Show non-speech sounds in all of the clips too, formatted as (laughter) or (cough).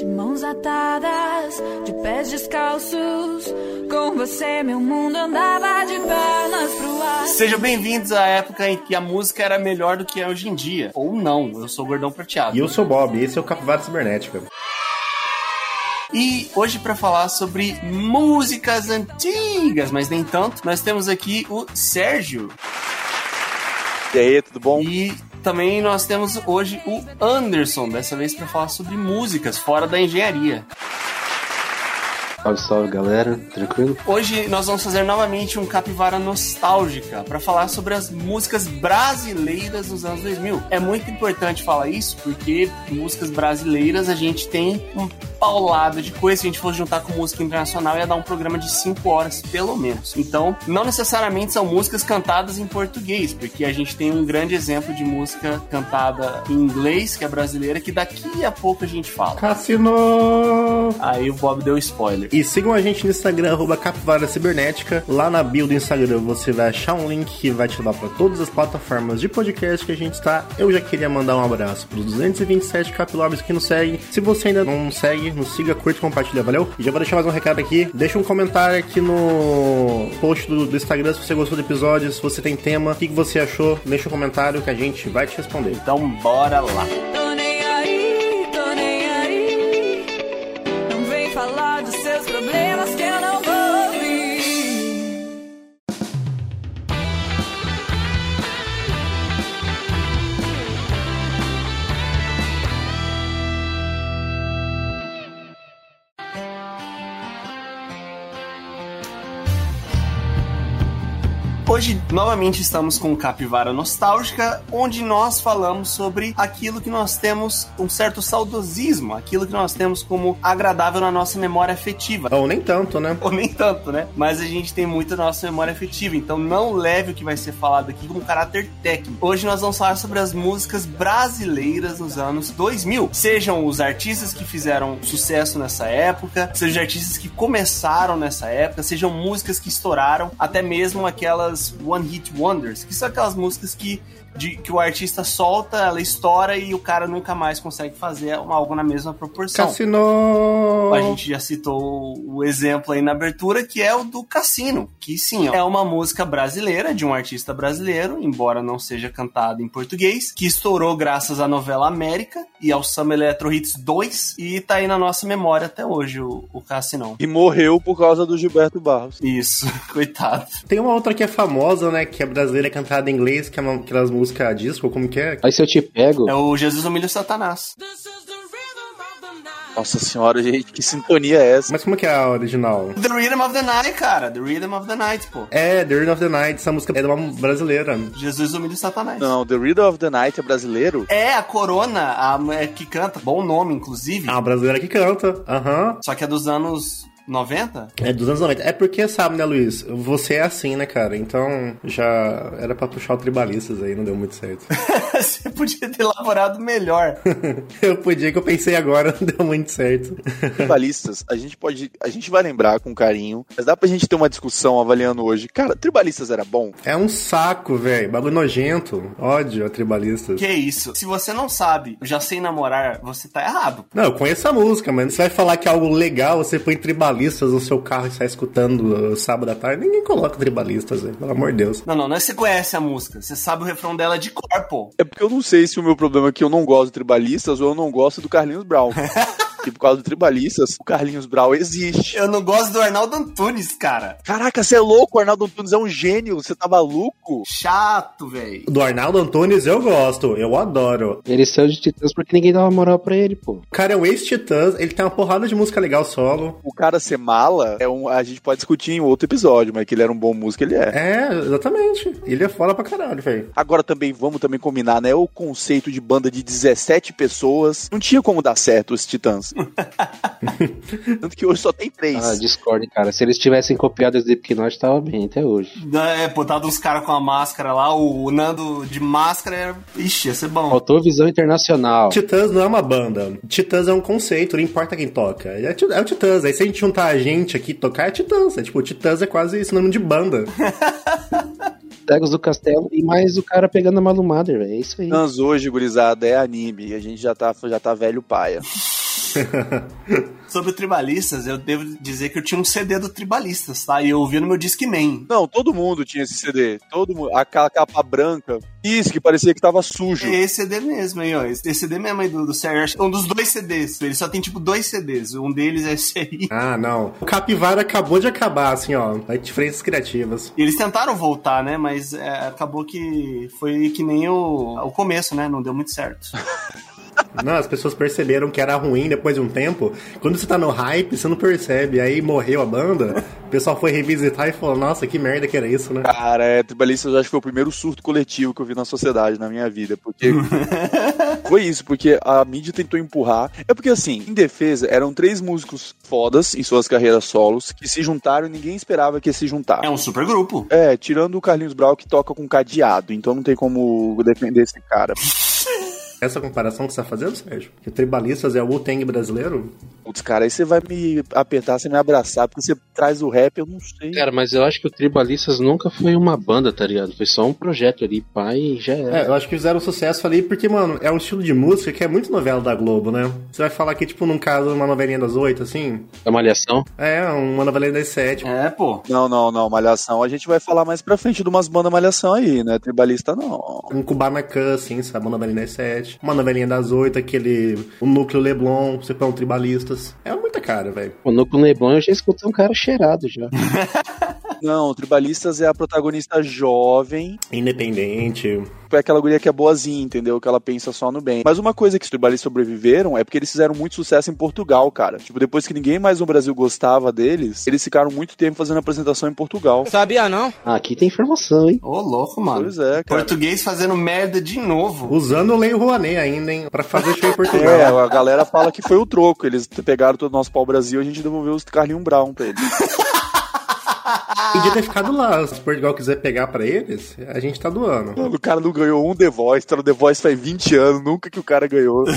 De mãos atadas, de pés descalços, com você meu mundo andava de pernas pro ar. Sejam bem-vindos à época em que a música era melhor do que é hoje em dia. Ou não, eu sou o Gordão Prateado. E eu sou o Bob, esse é o Capivara Cibernética. E hoje para falar sobre músicas antigas, mas nem tanto, nós temos aqui o Sérgio. E aí, tudo bom? E também nós temos hoje o Anderson, dessa vez para falar sobre músicas fora da engenharia. Salve, salve galera, tranquilo? Hoje nós vamos fazer novamente um capivara nostálgica para falar sobre as músicas brasileiras dos anos 2000. É muito importante falar isso porque músicas brasileiras a gente tem um paulado de coisa. Se a gente fosse juntar com música internacional, ia dar um programa de 5 horas, pelo menos. Então, não necessariamente são músicas cantadas em português, porque a gente tem um grande exemplo de música cantada em inglês, que é brasileira, que daqui a pouco a gente fala. Cassino! Aí o Bob deu spoiler. E sigam a gente no Instagram, arroba Capivara Cibernética. Lá na bio do Instagram você vai achar um link que vai te levar para todas as plataformas de podcast que a gente está. Eu já queria mandar um abraço para os 227 capilobes que nos seguem. Se você ainda não segue, nos siga, curte e compartilha, valeu? E já vou deixar mais um recado aqui. Deixa um comentário aqui no post do, do Instagram se você gostou do episódio, se você tem tema, o que, que você achou. Deixa um comentário que a gente vai te responder. Então, bora lá. Hoje, novamente, estamos com Capivara Nostálgica, onde nós falamos sobre aquilo que nós temos um certo saudosismo, aquilo que nós temos como agradável na nossa memória afetiva. Ou nem tanto, né? Ou nem tanto, né? Mas a gente tem muito na nossa memória afetiva, então não leve o que vai ser falado aqui com caráter técnico. Hoje nós vamos falar sobre as músicas brasileiras nos anos 2000. Sejam os artistas que fizeram sucesso nessa época, sejam os artistas que começaram nessa época, sejam músicas que estouraram, até mesmo aquelas One Hit Wonders, que são aquelas músicas que, de, que o artista solta, ela estoura e o cara nunca mais consegue fazer algo na mesma proporção. Cassino! A gente já citou o exemplo aí na abertura, que é o do Cassino, que sim, é uma música brasileira, de um artista brasileiro, embora não seja cantada em português, que estourou graças à novela América e ao Summer Electro Hits 2, e tá aí na nossa memória até hoje, o, o Cassinão. E morreu por causa do Gilberto Barros. Isso, (laughs) coitado. Tem uma outra que é famosa, né? Que é brasileira, é cantada em inglês, que é uma, aquelas músicas disco, como que é? Aí se eu te pego, É o Jesus Humilha o Satanás. Nossa senhora, gente, que sintonia é essa? Mas como que é a original? The Rhythm of the Night, cara. The Rhythm of the Night, pô. É, The Rhythm of the Night, essa música é de uma brasileira. Jesus Humilha o Satanás. Não, The Riddle of the Night é brasileiro? É a Corona, a mulher que canta. Bom nome, inclusive. Ah, a brasileira que canta. Aham. Só que é dos anos 90? É dos anos 90. É porque, sabe, né, Luiz? Você é assim, né, cara? Então já era pra puxar o tribalistas aí, não deu muito certo. (laughs) Você podia ter elaborado melhor. (laughs) eu podia, que eu pensei agora, (laughs) não deu muito certo. Tribalistas, a gente pode. A gente vai lembrar com carinho, mas dá pra gente ter uma discussão avaliando hoje. Cara, Tribalistas era bom? É um saco, velho. Bagulho nojento. Ódio a tribalistas. Que isso? Se você não sabe, já sei namorar, você tá errado. Não, eu conheço a música, mas você vai falar que é algo legal, você põe tribalistas no seu carro e sai escutando uh, sábado à tarde. Ninguém coloca tribalistas. Pelo amor de Deus. Não, não, não é que você conhece a música. Você sabe o refrão dela de cor, pô. É porque eu não sei se o meu problema é que eu não gosto de Tribalistas ou eu não gosto do Carlinhos Brown. (laughs) E por causa do Tribalistas, o Carlinhos Brown existe. Eu não gosto do Arnaldo Antunes, cara. Caraca, você é louco, o Arnaldo Antunes é um gênio, você tá maluco? Chato, velho. Do Arnaldo Antunes eu gosto, eu adoro. ele saiu de Titãs porque ninguém dava moral pra ele, pô. O cara é um ex-titãs, ele tem uma porrada de música legal solo. O cara ser mala, é um, a gente pode discutir em outro episódio, mas que ele era um bom músico, ele é. É, exatamente. Ele é foda pra caralho, velho. Agora também, vamos também combinar, né? O conceito de banda de 17 pessoas. Não tinha como dar certo os Titãs. (laughs) Tanto que hoje só tem três. Ah, Discord, cara. Se eles tivessem copiado esse Slipknot, tava bem até hoje. É, botado uns caras com a máscara lá, o Nando de máscara era. Ixi, ia ser bom. Faltou visão internacional. Titãs não é uma banda. Titãs é um conceito, não importa quem toca. É, é o Titãs. Aí se a gente juntar a gente aqui e tocar, é Titãs. É, tipo, Titãs é quase sinônimo de banda. (laughs) Cegos do Castelo e mais o cara pegando a Malu Mother, velho. É isso aí. Titãs hoje, gurizada, é anime. E a gente já tá, já tá velho paia. (laughs) (laughs) Sobre o Tribalistas, eu devo dizer que eu tinha um CD do Tribalistas, tá? E eu ouvi no meu Discman. Não, todo mundo tinha esse CD. Todo mundo. Aquela capa branca. Isso, que parecia que tava sujo. É esse CD mesmo aí, ó. Esse CD mesmo aí do, do Sérgio. É Um dos dois CDs. Ele só tem tipo dois CDs. Um deles é esse aí. Ah, não. O Capivara acabou de acabar, assim, ó. Vai diferenças criativas. E eles tentaram voltar, né? Mas é, acabou que foi que nem o, o começo, né? Não deu muito certo. (laughs) Não, as pessoas perceberam que era ruim depois de um tempo. Quando você tá no hype, você não percebe. Aí morreu a banda, o pessoal foi revisitar e falou, nossa, que merda que era isso, né? Cara, é, Tribalistas eu acho que foi o primeiro surto coletivo que eu vi na sociedade, na minha vida. Porque. (laughs) foi isso, porque a mídia tentou empurrar. É porque, assim, em defesa, eram três músicos fodas em suas carreiras solos que se juntaram e ninguém esperava que ia se juntar. É um super grupo. É, tirando o Carlinhos Brau que toca com cadeado, então não tem como defender esse cara. (laughs) Essa comparação que você tá fazendo, Sérgio? Que o Tribalistas é o Wu-Tang brasileiro? Putz, cara, aí você vai me apertar, você me abraçar, porque você traz o rap, eu não sei. Cara, mas eu acho que o Tribalistas nunca foi uma banda, tá ligado? Foi só um projeto ali, pai, e já era. É, eu acho que fizeram sucesso ali porque, mano, é um estilo de música que é muito novela da Globo, né? Você vai falar que, tipo, num caso, uma novelinha das oito, assim? É malhação? É, uma novelinha das sete. É, pô. Não, não, não, Malhação. A gente vai falar mais pra frente de umas bandas Malhação aí, né? Tribalista não. Um Kubanacan, assim, sabe? Uma novelinha das sete. Uma novelinha das oito, aquele... O núcleo Leblon, você põe um Tribalistas. É muita cara, velho. O Núcleo Leblon eu já escutei um cara cheirado já. (laughs) Não, Tribalistas é a protagonista jovem, Independente. é aquela guria que é boazinha, entendeu? Que ela pensa só no bem. Mas uma coisa que os tribalistas sobreviveram é porque eles fizeram muito sucesso em Portugal, cara. Tipo, depois que ninguém mais no Brasil gostava deles, eles ficaram muito tempo fazendo apresentação em Portugal. Sabia não? Ah, aqui tem informação, hein? Ô, louco, mano. Pois é, cara. Português fazendo merda de novo. Usando o Lei Rouanet ainda, hein? Pra fazer show em É, Portugal. a galera fala que foi o troco. Eles pegaram todo o nosso pau-brasil e a gente devolveu os Carlinhos Brown pra eles. (laughs) Podia ter ficado lá. Se Portugal quiser pegar pra eles, a gente tá doando. Mano, o cara não ganhou um The Voice, tá no The Voice faz 20 anos, nunca que o cara ganhou. (laughs)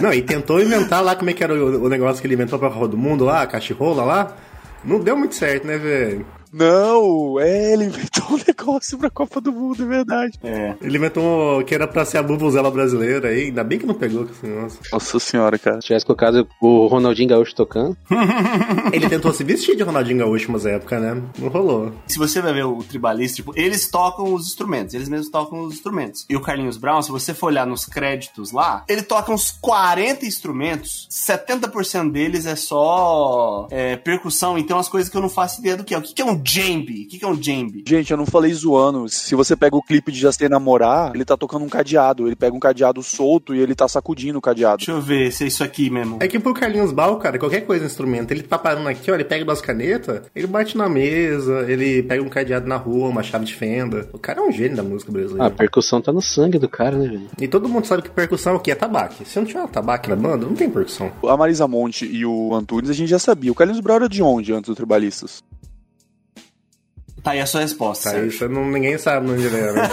Não, e tentou inventar lá como é que era o, o negócio que ele inventou pra Copa do Mundo lá, a cachorrola lá. Não deu muito certo, né, velho? Não, é, ele inventou (laughs) um negócio pra Copa do Mundo, é verdade. É. Ele inventou que era pra ser a bubuzela brasileira aí. Ainda bem que não pegou com esse negócio. Nossa senhora, cara. Se tivesse colocado o Ronaldinho Gaúcho tocando. (laughs) Ele tentou se vestir de Ronaldinho Gaúcho umas épocas, né? Não rolou. Se você vai ver o tribalista, tipo, eles tocam os instrumentos, eles mesmos tocam os instrumentos. E o Carlinhos Brown, se você for olhar nos créditos lá, ele toca uns 40 instrumentos, 70% deles é só é, percussão, então as coisas que eu não faço ideia do que é. O que que é um djembe? O que que é um djembe? Gente, eu não falei zoando. Se você pega o clipe de Já Sei Namorar, ele tá tocando um cadeado. Ele pega um cadeado solto e ele tá sacudindo o cadeado. Deixa eu ver se é isso aqui mesmo. É que pro Carlinhos Bal, cara, qualquer coisa instrumento, ele tá parando aqui, ó, ele pega duas canetas, ele bate na mesa, ele pega um cadeado na rua, uma chave de fenda. O cara é um gênio da música Ah, brasileira. a percussão tá no sangue do cara, né, velho? E todo mundo sabe que percussão é o que? É tabaque. Se não tiver tabaque na banda, não tem percussão. A Marisa Monte e o Antunes a gente já sabia. O Carlinhos Brown era de onde antes do Tribalistas? Tá aí a sua resposta. Tá, isso não, ninguém sabe no ele (laughs) era.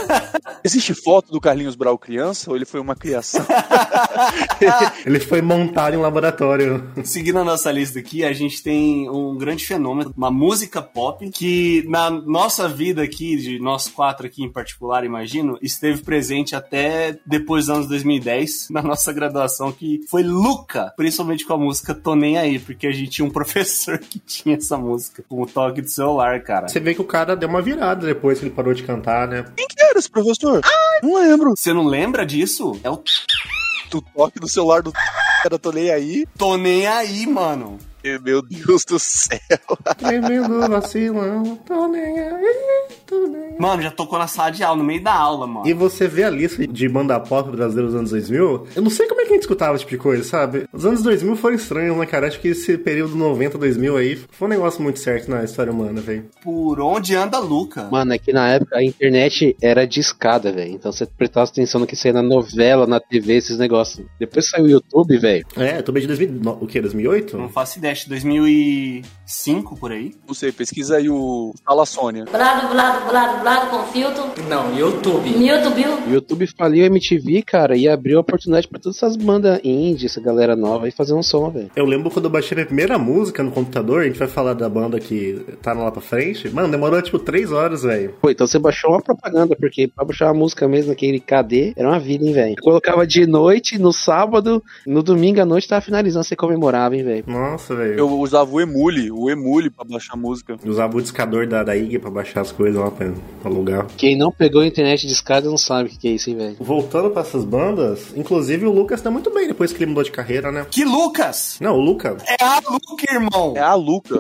Existe foto do Carlinhos Brau criança ou ele foi uma criação? (laughs) ele foi montado em laboratório. Seguindo a nossa lista aqui, a gente tem um grande fenômeno, uma música pop que na nossa vida aqui, de nós quatro aqui em particular, imagino, esteve presente até depois dos anos 2010, na nossa graduação, que foi Luca, principalmente com a música Tô Nem Aí, porque a gente tinha um (laughs) professor que tinha essa música, com o toque de celular, cara. Você vê que o cara deu uma virada depois que ele parou de cantar, né? Quem que era esse professor? não lembro. Você não lembra disso? É o Do toque do celular do (laughs) era tô nem aí. Tô Nem Aí, mano. (laughs) Meu Deus do céu. Tremendo vacilão, tô nem aí, tô nem aí. Mano, já tocou na sala de aula, no meio da aula, mano. E você vê a lista de banda pop brasileira dos anos 2000, eu não sei como é que a gente escutava esse tipo de coisa, sabe? Os anos 2000 foram estranhos, né, cara? Acho que esse período 90, 2000 aí foi um negócio muito certo na história humana, velho. Por onde anda Luca? Mano, é que na época a internet era de escada, velho. Então você prestava atenção no que saía na novela, na TV, esses negócios. Depois saiu o YouTube, velho. É, eu tô bem de 2000, no- o quê, 2008? Não faço ideia. Nordeste, 2005 por aí. Não sei, pesquisa aí o Fala Sônia. Blado, blado, blado, blado com filtro. Não, YouTube. YouTube. YouTube faliu a MTV, cara, e abriu a oportunidade pra todas essas bandas indie, essa galera nova, e fazer um som, velho. Eu lembro quando eu baixei minha primeira música no computador, a gente vai falar da banda que tá lá pra frente. Mano, demorou tipo três horas, velho. Pô, então você baixou uma propaganda, porque pra baixar uma música mesmo naquele KD era uma vida, hein, velho. Colocava de noite, no sábado, no domingo à noite tava finalizando, você comemorava, hein, velho. Nossa, velho. Eu usava o Emule, o Emule pra baixar música. Eu usava o discador da, da IG pra baixar as coisas lá pra, pra alugar. Quem não pegou a internet de escada não sabe o que que é isso, hein, velho. Voltando pra essas bandas, inclusive o Lucas tá muito bem depois que ele mudou de carreira, né? Que Lucas? Não, o Luca. É a Luca, irmão. É a Luca.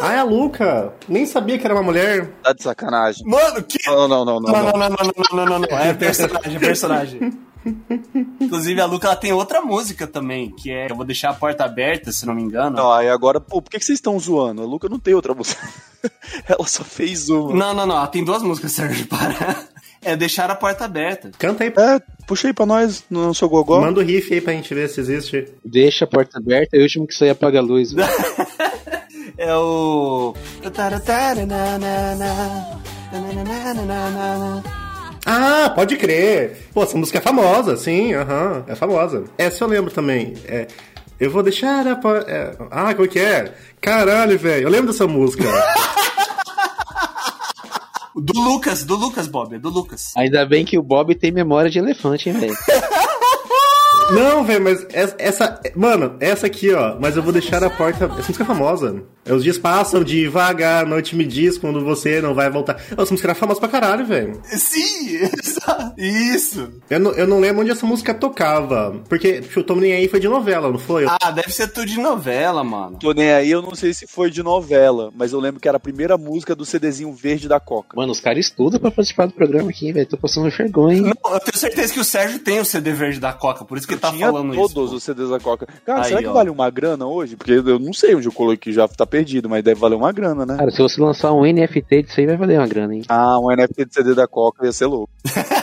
Ah, é a Luca. Nem sabia que era uma mulher. Tá de sacanagem. Mano, que. Não, não, não, não, Não, não. não, não, não, não, não, não, não. É personagem, é personagem. Inclusive, a Luca ela tem outra música também, que é Eu Vou Deixar a Porta Aberta, se não me engano. Não, aí agora, pô, por que, que vocês estão zoando? A Luca não tem outra música. (laughs) Ela só fez uma. Não, não, não. Ela tem duas músicas, (laughs) Sérgio, para. É Deixar a Porta Aberta. Canta aí. É, puxa aí pra nós no seu gogó. Manda o riff aí pra gente ver se existe. Deixa a porta aberta e o último que sair apaga a luz. (laughs) É o. Ah, pode crer. Pô, essa música é famosa, sim, aham, é famosa. Essa eu lembro também. É, eu vou deixar a por... é, Ah, como que é? Caralho, velho, eu lembro dessa música. (laughs) Do Lucas, do Lucas, Bob, é do Lucas. Ainda bem que o Bob tem memória de elefante, hein, velho. (laughs) Não, velho, mas essa, essa- Mano, essa aqui, ó. Mas eu vou deixar a porta. Essa música é famosa. É, Os dias passam devagar, a noite me diz quando você não vai voltar. Essa música era famosa pra caralho, velho. Sim, (laughs) isso. Eu não, eu não lembro onde essa música tocava. Porque tipo, o Tom Nem Aí foi de novela, não foi? Ah, deve ser tudo de novela, mano. Tô nem aí, eu não sei se foi de novela, mas eu lembro que era a primeira música do CDzinho verde da Coca. Mano, os caras estudam pra participar do programa aqui, velho. Tô passando vergonha, hein? Não, eu tenho certeza que o Sérgio tem o CD verde da Coca, por isso que ele tá Tinha falando todos isso. os CDs da Coca. Cara, Aí, será que ó. vale uma grana hoje? Porque eu não sei onde eu coloquei, já tá perdido, mas deve valer uma grana, né? Cara, se você lançar um NFT disso aí, vai valer uma grana, hein? Ah, um NFT de CD da Coca ia ser louco. (laughs)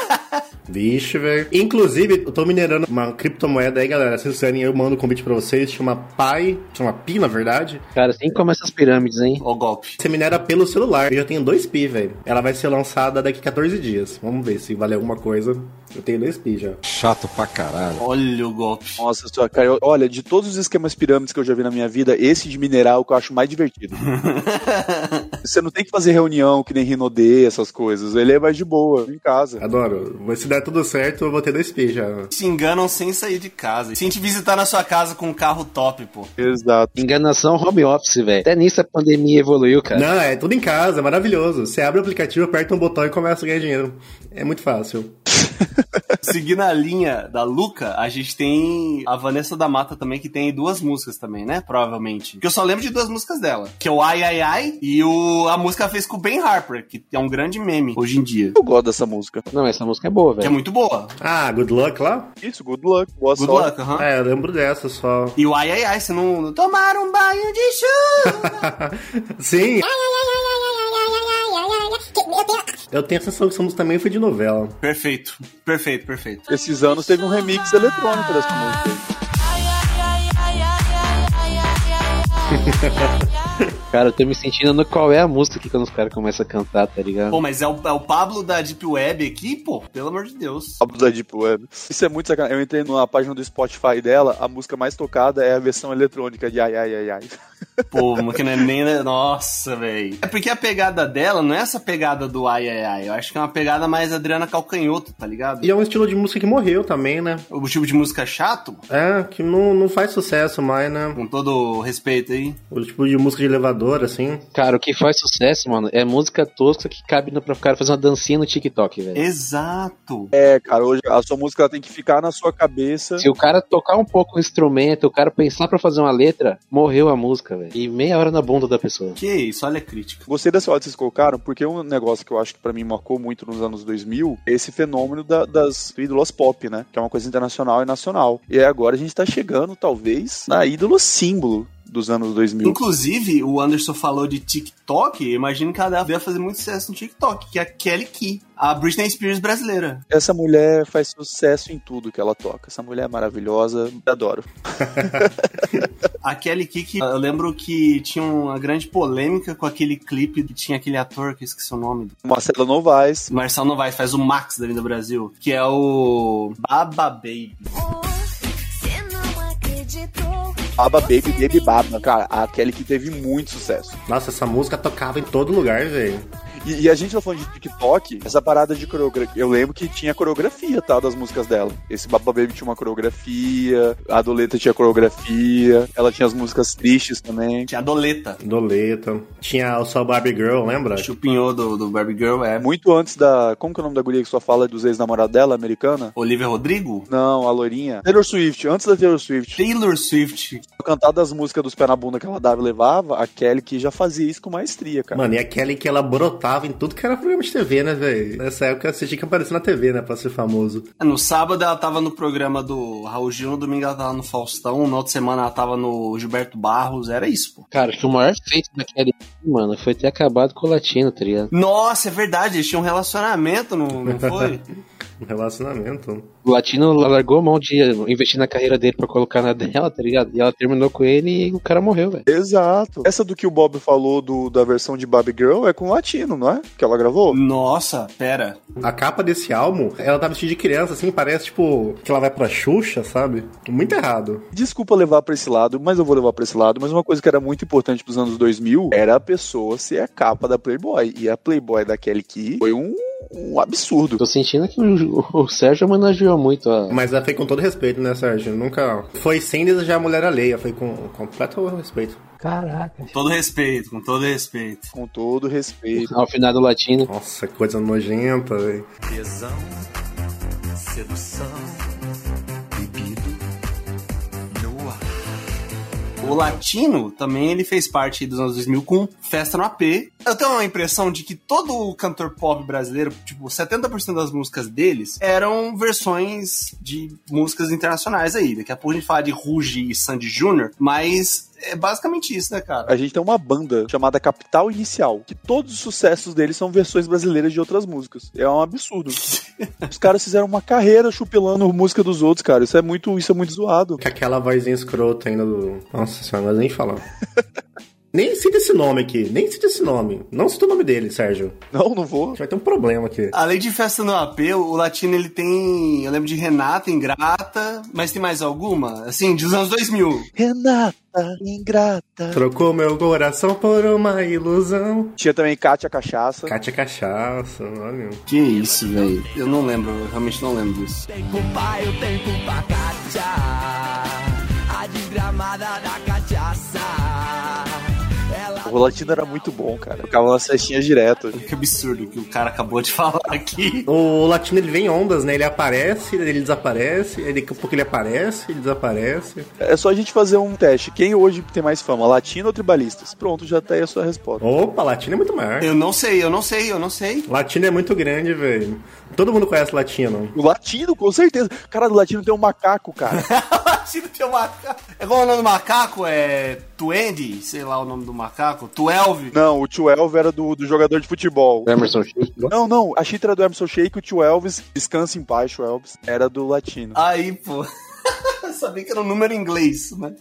Vixe, velho. Inclusive, eu tô minerando uma criptomoeda aí, galera. Se vocês quiserem, eu mando um convite pra vocês. Chama Pi. Chama Pi, na verdade. Cara, assim como essas pirâmides, hein? Ó o golpe. Você minera pelo celular. Eu já tenho dois Pi, velho. Ela vai ser lançada daqui a 14 dias. Vamos ver se vale alguma coisa. Eu tenho dois Pi já. Chato pra caralho. Olha o golpe. Nossa, sua cara, eu- olha, de todos os esquemas pirâmides que eu já vi na minha vida, esse de mineral é o que eu acho mais divertido. (laughs) Você não tem que fazer reunião que nem Rinodê, essas coisas. Ele é mais de boa, em casa. Adoro. Mas se der tudo certo, eu vou ter dois Pi já. Se enganam sem sair de casa. Se a gente visitar na sua casa com um carro top, pô. Exato. Enganação home office, velho. Até nisso a pandemia evoluiu, cara. Não, é tudo em casa, é maravilhoso. Você abre o aplicativo, aperta um botão e começa a ganhar dinheiro. É muito fácil. (laughs) Seguindo a linha da Luca, a gente tem a Vanessa da Mata também, que tem duas músicas também, né? Provavelmente. Que eu só lembro de duas músicas dela. Que é o Ai Ai Ai e o, a música fez com o Ben Harper, que é um grande meme hoje em dia. Eu gosto dessa música. Não, essa música é boa, Que é velho. muito boa. Ah, Good Luck lá? Isso, good luck, boa Good sorte. luck, aham. É, eu lembro dessa só. E o Ai Ai Ai, você não... não Tomar um banho de chuva. (laughs) Sim. Eu tenho a sensação que essa música também foi de novela. perfeito, perfeito, perfeito. Esses anos teve um remix eletrônico dessa música. (laughs) Cara, eu tô me sentindo no qual é a música aqui quando os caras começam a cantar, tá ligado? Pô, mas é o, é o Pablo da Deep Web aqui, pô? Pelo amor de Deus. Álbum da Deep Web. Isso é muito sacanagem. Eu entrei na página do Spotify dela, a música mais tocada é a versão eletrônica de Ai Ai Ai Ai. Pô, que não é nem. Nossa, velho. É porque a pegada dela não é essa pegada do ai ai ai. Eu acho que é uma pegada mais Adriana Calcanhoto, tá ligado? E é um estilo de música que morreu também, né? O tipo de música chato, É, que não, não faz sucesso mais, né? com todo o respeito aí. O tipo de música de elevador, assim. Cara, o que faz sucesso, mano, é música tosca que cabe no, pra cara fazer uma dancinha no TikTok, velho. Exato. É, cara, hoje a sua música tem que ficar na sua cabeça. Se o cara tocar um pouco o instrumento, o cara pensar pra fazer uma letra, morreu a música, velho. E meia hora na bunda da pessoa. Que isso, olha a crítica. Gostei dessa hora que vocês colocaram, porque um negócio que eu acho que pra mim marcou muito nos anos 2000 é esse fenômeno da- das ídolas pop, né? Que é uma coisa internacional e nacional. E aí agora a gente tá chegando, talvez, na ídola símbolo dos anos 2000. Inclusive, o Anderson falou de TikTok. Imagino que ela deve fazer muito sucesso no TikTok, que é a Kelly Key, a Britney Spears brasileira. Essa mulher faz sucesso em tudo que ela toca. Essa mulher é maravilhosa, adoro. (laughs) A Kelly Key, que eu lembro que tinha uma grande polêmica com aquele clipe que tinha aquele ator que eu esqueci o nome. Marcela Novaes. Marcel Novaes faz o Max da Vida Brasil, que é o Baba Baby. Baba Baby Baby Baba. Cara, a Kelly que teve muito sucesso. Nossa, essa música tocava em todo lugar, velho. E, e a gente tá falando de TikTok, essa parada de coreografia. Eu lembro que tinha coreografia, tá? Das músicas dela. Esse Baba Baby tinha uma coreografia, a Doleta tinha coreografia, ela tinha as músicas tristes também. Tinha a Doleta. Doleta. Tinha o só Barbie Girl, lembra? Chupinhou do, do Barbie Girl, é. Muito antes da. Como que é o nome da guria que só fala dos ex-namorados dela, americana? Olivia Rodrigo? Não, a loirinha. Taylor Swift, antes da Taylor Swift. Taylor Swift. Cantar das músicas dos pé na bunda que ela dava e levava, a Kelly que já fazia isso com maestria, cara. Mano, e aquela que ela brotava em tudo que era programa de TV, né, velho? Nessa época você tinha que aparecer na TV, né, pra ser famoso. No sábado ela tava no programa do Raul Gil, no domingo ela tava no Faustão, na outra semana ela tava no Gilberto Barros, era isso, pô. Cara, que o maior feito daquele mano, foi ter acabado com o latino, tá ligado? Nossa, é verdade, eles tinham um relacionamento, não, não foi? (laughs) Um relacionamento. O latino largou a mão de investir na carreira dele pra colocar na dela, tá ligado? E ela terminou com ele e o cara morreu, velho. Exato. Essa do que o Bob falou do, da versão de Barbie Girl é com o latino, não é? Que ela gravou? Nossa, pera. A capa desse álbum, ela tá vestida de criança, assim, parece, tipo, que ela vai pra Xuxa, sabe? Muito errado. Desculpa levar pra esse lado, mas eu vou levar pra esse lado. Mas uma coisa que era muito importante pros anos 2000 era a pessoa ser a capa da Playboy. E a Playboy da Kelly Key foi um, um absurdo. Tô sentindo que o, o Sérgio homenageou muito a. Mas ela foi com todo respeito, né, Sérgio? Nunca. Foi sem desejar a mulher alheia, foi com completo respeito. Caraca. Com todo respeito, com todo respeito. Com todo respeito. Ao final do latino. Nossa, que coisa nojenta, velho. Tesão, sedução, O latino também ele fez parte dos anos 2000 com Festa no AP. Eu tenho uma impressão de que todo cantor pop brasileiro, tipo, 70% das músicas deles eram versões de músicas internacionais aí. Daqui a pouco a gente fala de Ruge e Sandy Jr., mas é basicamente isso, né, cara? A gente tem uma banda chamada Capital Inicial, que todos os sucessos deles são versões brasileiras de outras músicas. É um absurdo. (laughs) Os caras fizeram uma carreira chupilando música dos outros, cara. Isso é muito, isso é muito zoado. Com aquela vozinha escrota ainda do. Nossa senhora, mas nem falar. (laughs) nem cita esse nome aqui, nem cita esse nome. Não cita o nome dele, Sérgio. Não, não vou. A gente vai ter um problema aqui. Além de Festa no AP, o latino ele tem. Eu lembro de Renata, Ingrata, mas tem mais alguma? Assim, dos anos 2000. Renata, ingrata. Trocou meu coração por uma ilusão. Tinha também Kátia Cachaça. Cátia Cachaça, olha. Que isso, velho? Eu não lembro, eu realmente não lembro disso. Tem culpa, eu tenho culpa, Kátia. A desgramada da cachaça. O latino era muito bom, cara. Ficava nas festinhas direto. (laughs) Que absurdo que o cara acabou de (laughs) falar aqui. O latino ele vem em ondas, né? Ele aparece, ele desaparece, aí daqui a pouco ele aparece, ele desaparece. É só a gente fazer um teste. Quem hoje tem mais fama, latino ou tribalistas? Pronto, já tá aí a sua resposta. Opa, latino é muito maior. Eu não sei, eu não sei, eu não sei. Latino é muito grande, velho. Todo mundo conhece latino. O latino, com certeza. Cara, do latino tem um macaco, cara. (laughs) Latino tem um macaco. É igual o nome do macaco, é. Tuendi, sei lá o nome do macaco. Tuelve. Não, o tio Elvis era do, do jogador de futebol. Emerson Sheik. Não, não, a chitra do Emerson Sheik, o tio Elvis, descansa em paz, tio Elvis, era do latino. Aí, pô. (laughs) Sabia que era um número em inglês, né?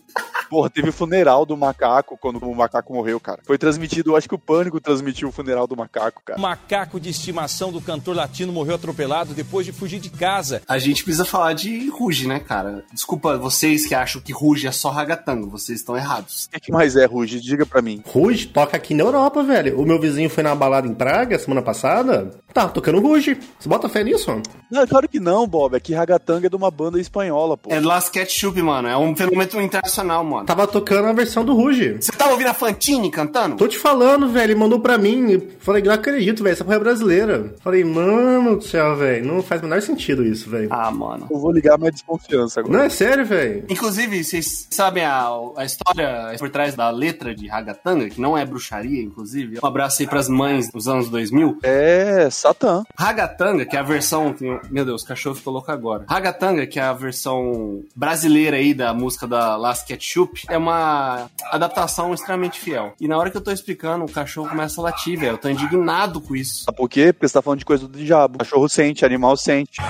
Porra, teve o funeral do macaco quando o macaco morreu, cara. Foi transmitido, acho que o Pânico transmitiu o funeral do macaco, cara. O macaco de estimação do cantor latino morreu atropelado depois de fugir de casa. A gente precisa falar de Ruge, né, cara? Desculpa vocês que acham que Ruge é só ragatango, vocês estão errados. O que mais é, Ruge? Diga pra mim. Ruge toca aqui na Europa, velho. O meu vizinho foi na balada em Praga semana passada. Tá tocando Ruge. Você bota fé nisso? Não, claro que não, Bob. É que Ragatanga é de uma banda espanhola, pô. É Las Ketchup, mano. É um fenômeno internacional, mano. Tava tocando a versão do Ruge. Você tava ouvindo a Fantine cantando? Tô te falando, velho. Ele mandou pra mim. Falei, não acredito, velho. Essa porra é brasileira. Falei, mano do céu, velho. Não faz o menor sentido isso, velho. Ah, mano. Eu vou ligar minha desconfiança agora. Não, é sério, velho. Inclusive, vocês sabem a, a história por trás da letra de Ragatanga, que não é bruxaria, inclusive? Um abraço aí pras mães dos anos 2000. É, Satã. Ragatanga, que é a versão. Meu Deus, o cachorro ficou louco agora. Ragatanga, que é a versão brasileira aí da música da Last Ketchup, é uma adaptação extremamente fiel. E na hora que eu tô explicando, o cachorro começa a latir, velho. Eu tô indignado com isso. Sabe por quê? Porque você tá falando de coisa do diabo. Cachorro sente, animal sente.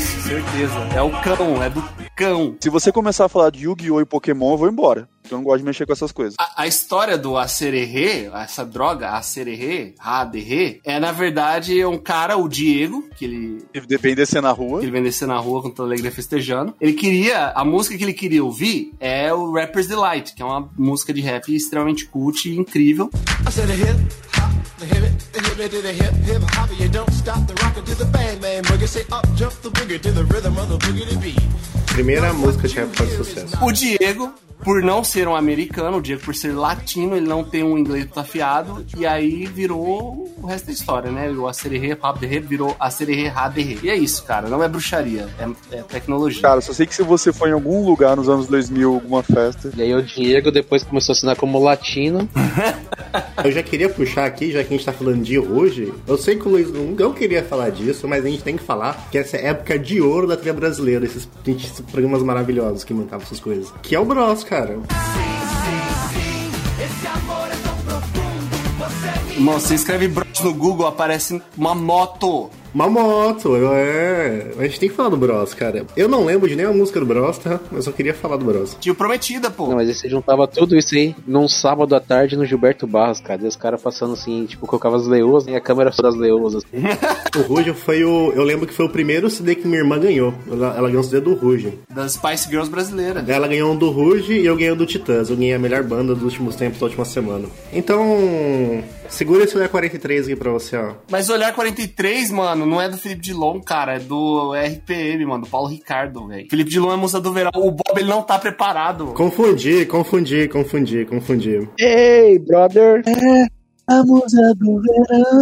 Isso, certeza. É o cão, é do cão. Se você começar a falar de Yu-Gi-Oh! e Pokémon, eu vou embora. Porque eu não gosto de mexer com essas coisas. A, a história do acererê, essa droga, acererê, raderê, é na verdade um cara, o Diego, que ele Se vem descer na rua. que ele vem descer na rua com toda a alegria festejando. Ele queria, a música que ele queria ouvir é o Rapper's Delight, que é uma música de rap extremamente cult e incrível. I said a hip hop, the hip it, the hip it to the hip hip hop. You don't stop the rocket to the bang bang boogie. Say up jump the boogie to the rhythm of the boogie to beat. Primeira música de rap faz sucesso. O Diego, por não ser um americano, o Diego por ser latino, ele não tem um inglês afiado, e aí virou o resto da história, né? O acererê, virou acererê, raderê. E é isso, cara, não é bruxaria, é, é tecnologia. Cara, só sei que se você for em algum lugar nos anos 2000, alguma festa, E aí o Diego depois começou a assinar como latino. (laughs) Eu já queria puxar aqui, já que a gente tá falando de hoje. Eu sei que o Luiz não queria falar disso, mas a gente tem que falar que essa é a época de ouro da trilha brasileira, esses, esses programas maravilhosos que montavam essas coisas. Que é o Bros, cara. Você escreve Bros no Google, aparece uma moto. Uma moto, eu- é. A gente tem que falar do Bros, cara. Eu não lembro de nenhuma música do Bros, tá? Mas eu queria falar do Bros. Tio Prometida, pô. Não, mas aí você juntava tudo isso aí num sábado à tarde no Gilberto Barros, cara. E os caras passando assim, tipo, colocava as leoas e a câmera das leoas. (laughs) O Ruge foi o. Eu lembro que foi o primeiro CD que minha irmã ganhou. Ela, ela ganhou um CD do Ruge. Das Spice Girls brasileiras. Ela ganhou um do Ruge e eu ganhei um do Titãs. Eu ganhei a melhor banda dos últimos tempos, da última semana. Então. Segura esse olhar 43 aqui pra você, ó. Mas o Olhar 43, mano, não é do Felipe Dilon, cara, é do RPM, mano, do Paulo Ricardo, velho. Felipe Dilon é musa do verão. O Bob, ele não tá preparado. Confundi, confundi, confundi, confundi. Hey, brother!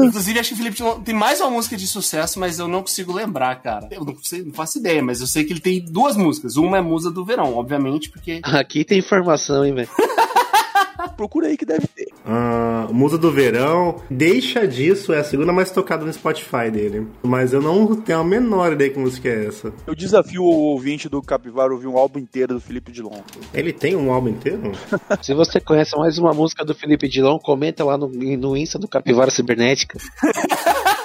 Inclusive, acho que o Felipe Dilon tem mais uma música de sucesso, mas eu não consigo lembrar, cara. Eu não, sei, não faço ideia, mas eu sei que ele tem duas músicas. Uma é musa do verão, obviamente, porque. Aqui tem informação, hein, velho. (laughs) procura aí que deve ter. Ah, Musa do Verão. Deixa disso, é a segunda mais tocada no Spotify dele. Mas eu não tenho a menor ideia que música é essa. Eu desafio o ouvinte do Capivara a ouvir um álbum inteiro do Felipe Dilon. Ele tem um álbum inteiro? (laughs) Se você conhece mais uma música do Felipe Dilon, comenta lá no, no Insta do Capivara Cibernética. (laughs)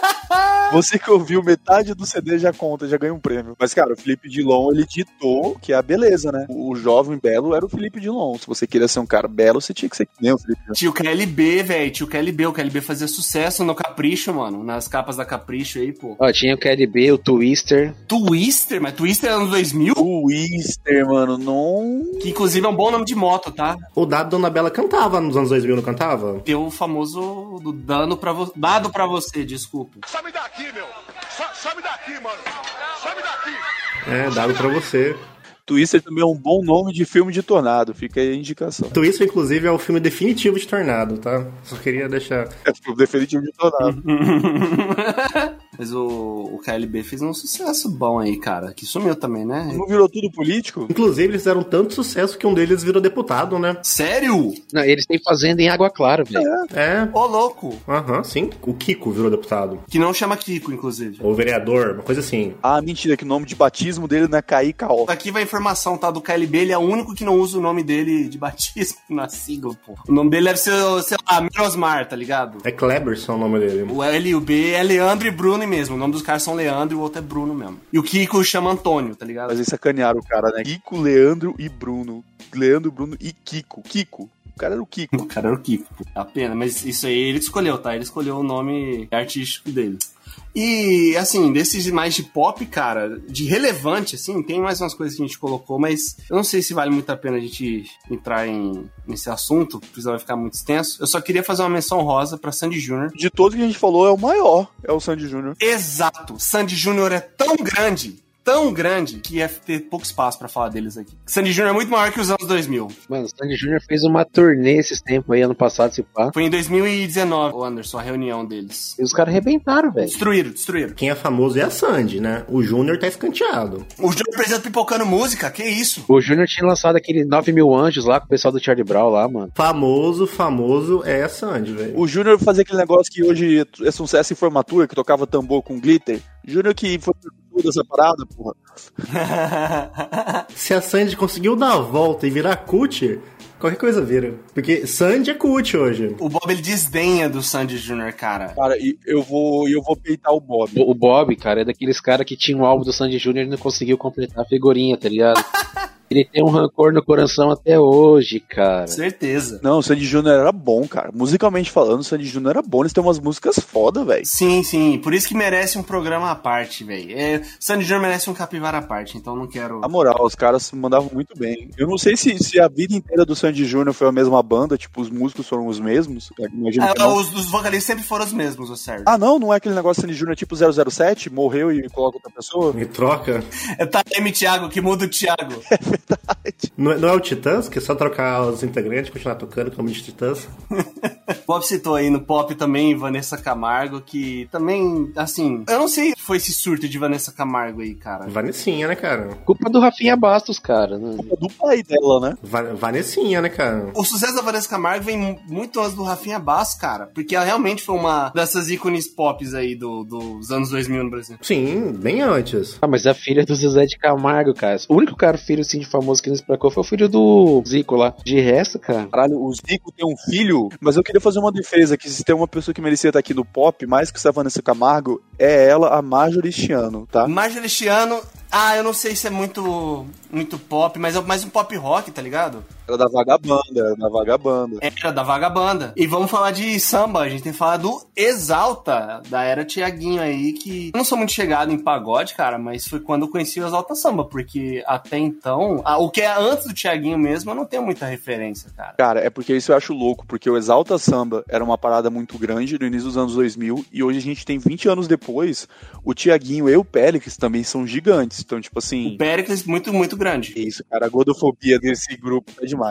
Você que ouviu metade do CD já conta, já ganha um prêmio. Mas, cara, o Felipe Dilon, ele ditou que é a beleza, né? O jovem belo era o Felipe Dilon. Se você queria ser um cara belo, você tinha que ser que nem o Felipe Dilon. Tio KLB, velho, tio KLB. O KLB fazia sucesso no Capricho, mano. Nas capas da Capricho aí, pô. Ó, tinha o KLB, o Twister. Twister, mas Twister é anos 2000? Twister, mano, não. Que inclusive é um bom nome de moto, tá? O Dado Dona Bela cantava nos anos 2000, não cantava? Tem o famoso do dano pra vo... dado pra você, desculpa. Some daqui, meu. Some daqui, mano. Some daqui. É, dado pra você. Twister também é um bom nome de filme de tornado, fica aí a indicação. Twister, inclusive, é o filme definitivo de Tornado, tá? Só queria deixar. É o filme definitivo de tornado. (laughs) Mas o, o KLB fez um sucesso bom aí, cara. Que sumiu também, né? Não virou tudo político? Inclusive, eles fizeram tanto sucesso que um deles virou deputado, né? Sério? Não, eles têm fazenda em Água Clara, velho. É. Ô, louco. Aham, sim. O Kiko virou deputado. Que não chama Kiko, inclusive. Ou vereador, uma coisa assim. Ah, mentira, que o nome de batismo dele não é Caícaó. Aqui vai a informação, tá? Do KLB, ele é o único que não usa o nome dele de batismo (laughs) na sigla, pô. O nome dele deve ser, sei lá, Mirosmar, tá ligado? É Kleberson o nome dele. O L e o B é Leandro e Bruno mesmo. O nome dos caras são Leandro e o outro é Bruno mesmo. E o Kiko chama Antônio, tá ligado? Mas eles sacanearam o cara, né? Kiko, Leandro e Bruno. Leandro, Bruno e Kiko. Kiko. O cara era o Kiko. O cara era o Kiko, pô. É a pena, mas isso aí ele escolheu, tá? Ele escolheu o nome artístico dele. E, assim, desses mais de pop, cara, de relevante, assim, tem mais umas coisas que a gente colocou, mas eu não sei se vale muito a pena a gente entrar em, nesse assunto, porque senão vai ficar muito extenso. Eu só queria fazer uma menção rosa pra Sandy Júnior. De todos que a gente falou, é o maior. É o Sandy Júnior. Exato! Sandy Júnior é tão grande tão grande que ia ter pouco espaço pra falar deles aqui. Sandy Jr. é muito maior que os anos 2000. Mano, o Sandy Jr. fez uma turnê esses tempos aí, ano passado, se pá. Foi em 2019, o Anderson, a reunião deles. E os caras arrebentaram, velho. Destruíram, destruíram. Quem é famoso é a Sandy, né? O Júnior tá escanteado. O Júnior Presidente pipocando música, que isso? O Júnior tinha lançado aquele 9 mil anjos lá com o pessoal do Charlie Brown lá, mano. Famoso, famoso é a Sandy, velho. O Júnior fazia aquele negócio que hoje é sucesso em formatura, que tocava tambor com glitter. Júnior que foi tudo essa parada, porra. (laughs) Se a Sandy conseguiu dar a volta e virar cut, qualquer coisa vira. Porque Sandy é cut hoje. O Bob ele desdenha do Sandy Jr., cara. Cara, e eu vou, eu vou peitar o Bob. O o Bob, cara, é daqueles caras que tinha um álbum do Sandy Jr. e não conseguiu completar a figurinha, tá ligado? (laughs) Ele tem um rancor no coração até hoje, cara. Certeza. Não, o Sandy Júnior era bom, cara. Musicalmente falando, o Sandy Júnior era bom. Eles têm umas músicas foda, velho. Sim, sim. Por isso que merece um programa à parte, velho. É, Sandy Jr. merece um capivara à parte, então não quero. Na moral, os caras mandavam muito bem. Eu não sei se, se a vida inteira do Sandy Júnior foi a mesma banda, tipo, os músicos foram os mesmos. Que Ah, não. os, os vocalistas sempre foram os mesmos, o Sérgio. Ah, não? Não é aquele negócio Sandy Júnior tipo 007? Morreu e coloca outra pessoa? Me troca. É Taime Thiago, que muda o Thiago. (laughs) Não, é- não é o Titãs, que é só trocar os integrantes e continuar tocando como de Titãs? (laughs) Bob citou aí no pop também Vanessa Camargo, que também, assim, eu não sei se foi esse surto de Vanessa Camargo aí, cara. Vanessinha, né, cara? Culpa do Rafinha Bastos, cara. né? É do pai dela, né? Va Vanessinha, né, cara? O sucesso da Vanessa Camargo vem mu- muito antes do Rafinha Basso, cara, porque ela realmente foi uma dessas ícones pops aí do- dos anos 2000 no Brasil. Sim, bem antes. Ah, mas a filha do Zezé de Camargo, cara. O único cara filho assim de famoso que nos placou foi o filho do Zico lá. De resto, cara. Caralho, o Zico tem um filho, mas eu queria fazer uma defesa que se tem uma pessoa que merecia estar aqui no pop, mais que o Vanessa Camargo, é ela, a Marjorie este ano, tá? Marjorie este ano, ah, eu não sei se é muito muito pop, mas é mais um pop rock, tá ligado? Era da vagabanda, era da vagabanda. Era da Vagabanda. E vamos falar de samba, a gente tem que falar do Exalta, da era Tiaguinho aí, que eu não sou muito chegado em pagode, cara, mas foi quando eu conheci o Exalta Samba, porque até então, ah, o que é antes do Tiaguinho mesmo, eu não tenho muita referência, cara. Cara, é porque isso eu acho louco, porque o Exalta Samba era uma parada muito grande no início dos anos 2000, e hoje a gente tem 20 anos depois, o Tiaguinho e o Pélix também são gigantes. Então, tipo assim. O Péricles muito, muito grande. Isso, cara, a gordofobia desse grupo é demais.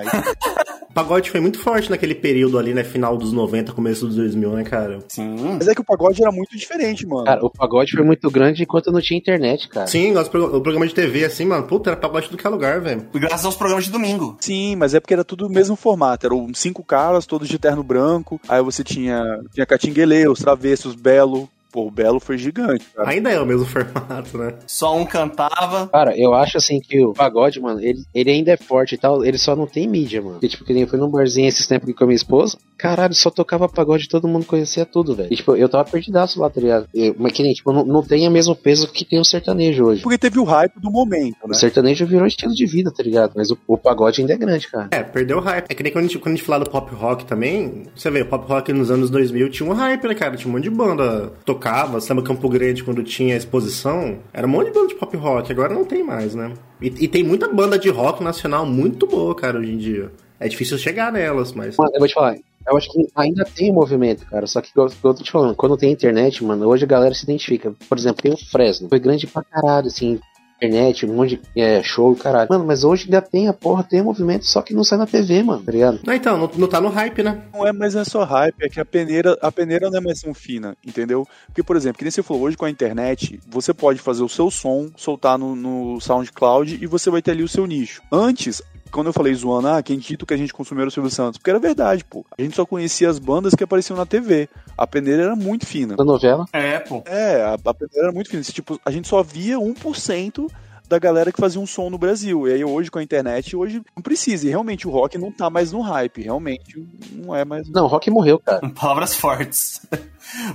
O pagode foi muito forte naquele período ali, né? Final dos 90, começo dos 2000, né, cara? Sim. Mas é que o pagode era muito diferente, mano. Cara, o pagode foi muito grande enquanto não tinha internet, cara. Sim, o programa de TV, assim, mano, puta, era pagode do que é lugar, velho. Graças aos programas de domingo. Sim, mas é porque era tudo o mesmo formato. Eram cinco caras, todos de terno branco. Aí você tinha, tinha Catinguele, os Travessos, Belo. Pô, o Belo foi gigante, cara. Ainda é o mesmo formato, né? Só um cantava. Cara, eu acho assim que o pagode, mano, ele, ele ainda é forte e tal, ele só não tem mídia, mano. Porque, tipo, que nem eu fui num barzinho esses tempos aqui com a minha esposa, caralho, só tocava pagode e todo mundo conhecia tudo, velho. E, tipo, eu tava perdidaço lá, tá ligado? Eu- mas que nem, tipo, não, não tem o mesmo peso que tem o sertanejo hoje. Porque teve o hype do momento, O né? sertanejo virou estilo de vida, tá ligado? Mas o, o pagode ainda é grande, cara. É, perdeu o hype. É que nem quando a gente, quando a gente fala do pop rock também, você vê, o pop rock nos anos 2000 tinha um hype, né, cara? Tinha um monte de banda tocava, samba Campo Grande quando tinha exposição, era um monte de banda de pop rock, agora não tem mais, né? E, e tem muita banda de rock nacional muito boa, cara, hoje em dia. É difícil chegar nelas, mas... Mano, eu vou te falar, eu acho que ainda tem movimento, cara. Só que, eu tô te falando, quando tem internet, mano, hoje a galera se identifica. Por exemplo, tem o Fresno. Foi grande pra caralho, assim, internet, um monte de é, show, caralho. Mano, mas hoje ainda tem a porra, tem movimento, só que não sai na TV, mano, tá ligado? Não, então, não, não tá no hype, né? Não é, mas não é só hype, é que a peneira, a peneira não é mais tão fina, entendeu? Porque, por exemplo, que nem você falou, hoje com a internet, você pode fazer o seu som, soltar no, no SoundCloud e você vai ter ali o seu nicho. Antes, quando eu falei zoando, ah, quem dito que a gente consumiu era o Silvio Santos, porque era verdade, pô. A gente só conhecia as bandas que apareciam na TV. A peneira era muito fina. Da novela. É, pô. É, a, a peneira era muito fina. Tipo, a gente só via 1% da galera que fazia um som no Brasil. E aí hoje com a internet, hoje não precisa. E realmente o rock não tá mais no hype. Realmente não é mais. Não, o rock morreu, cara. (laughs) Palavras fortes.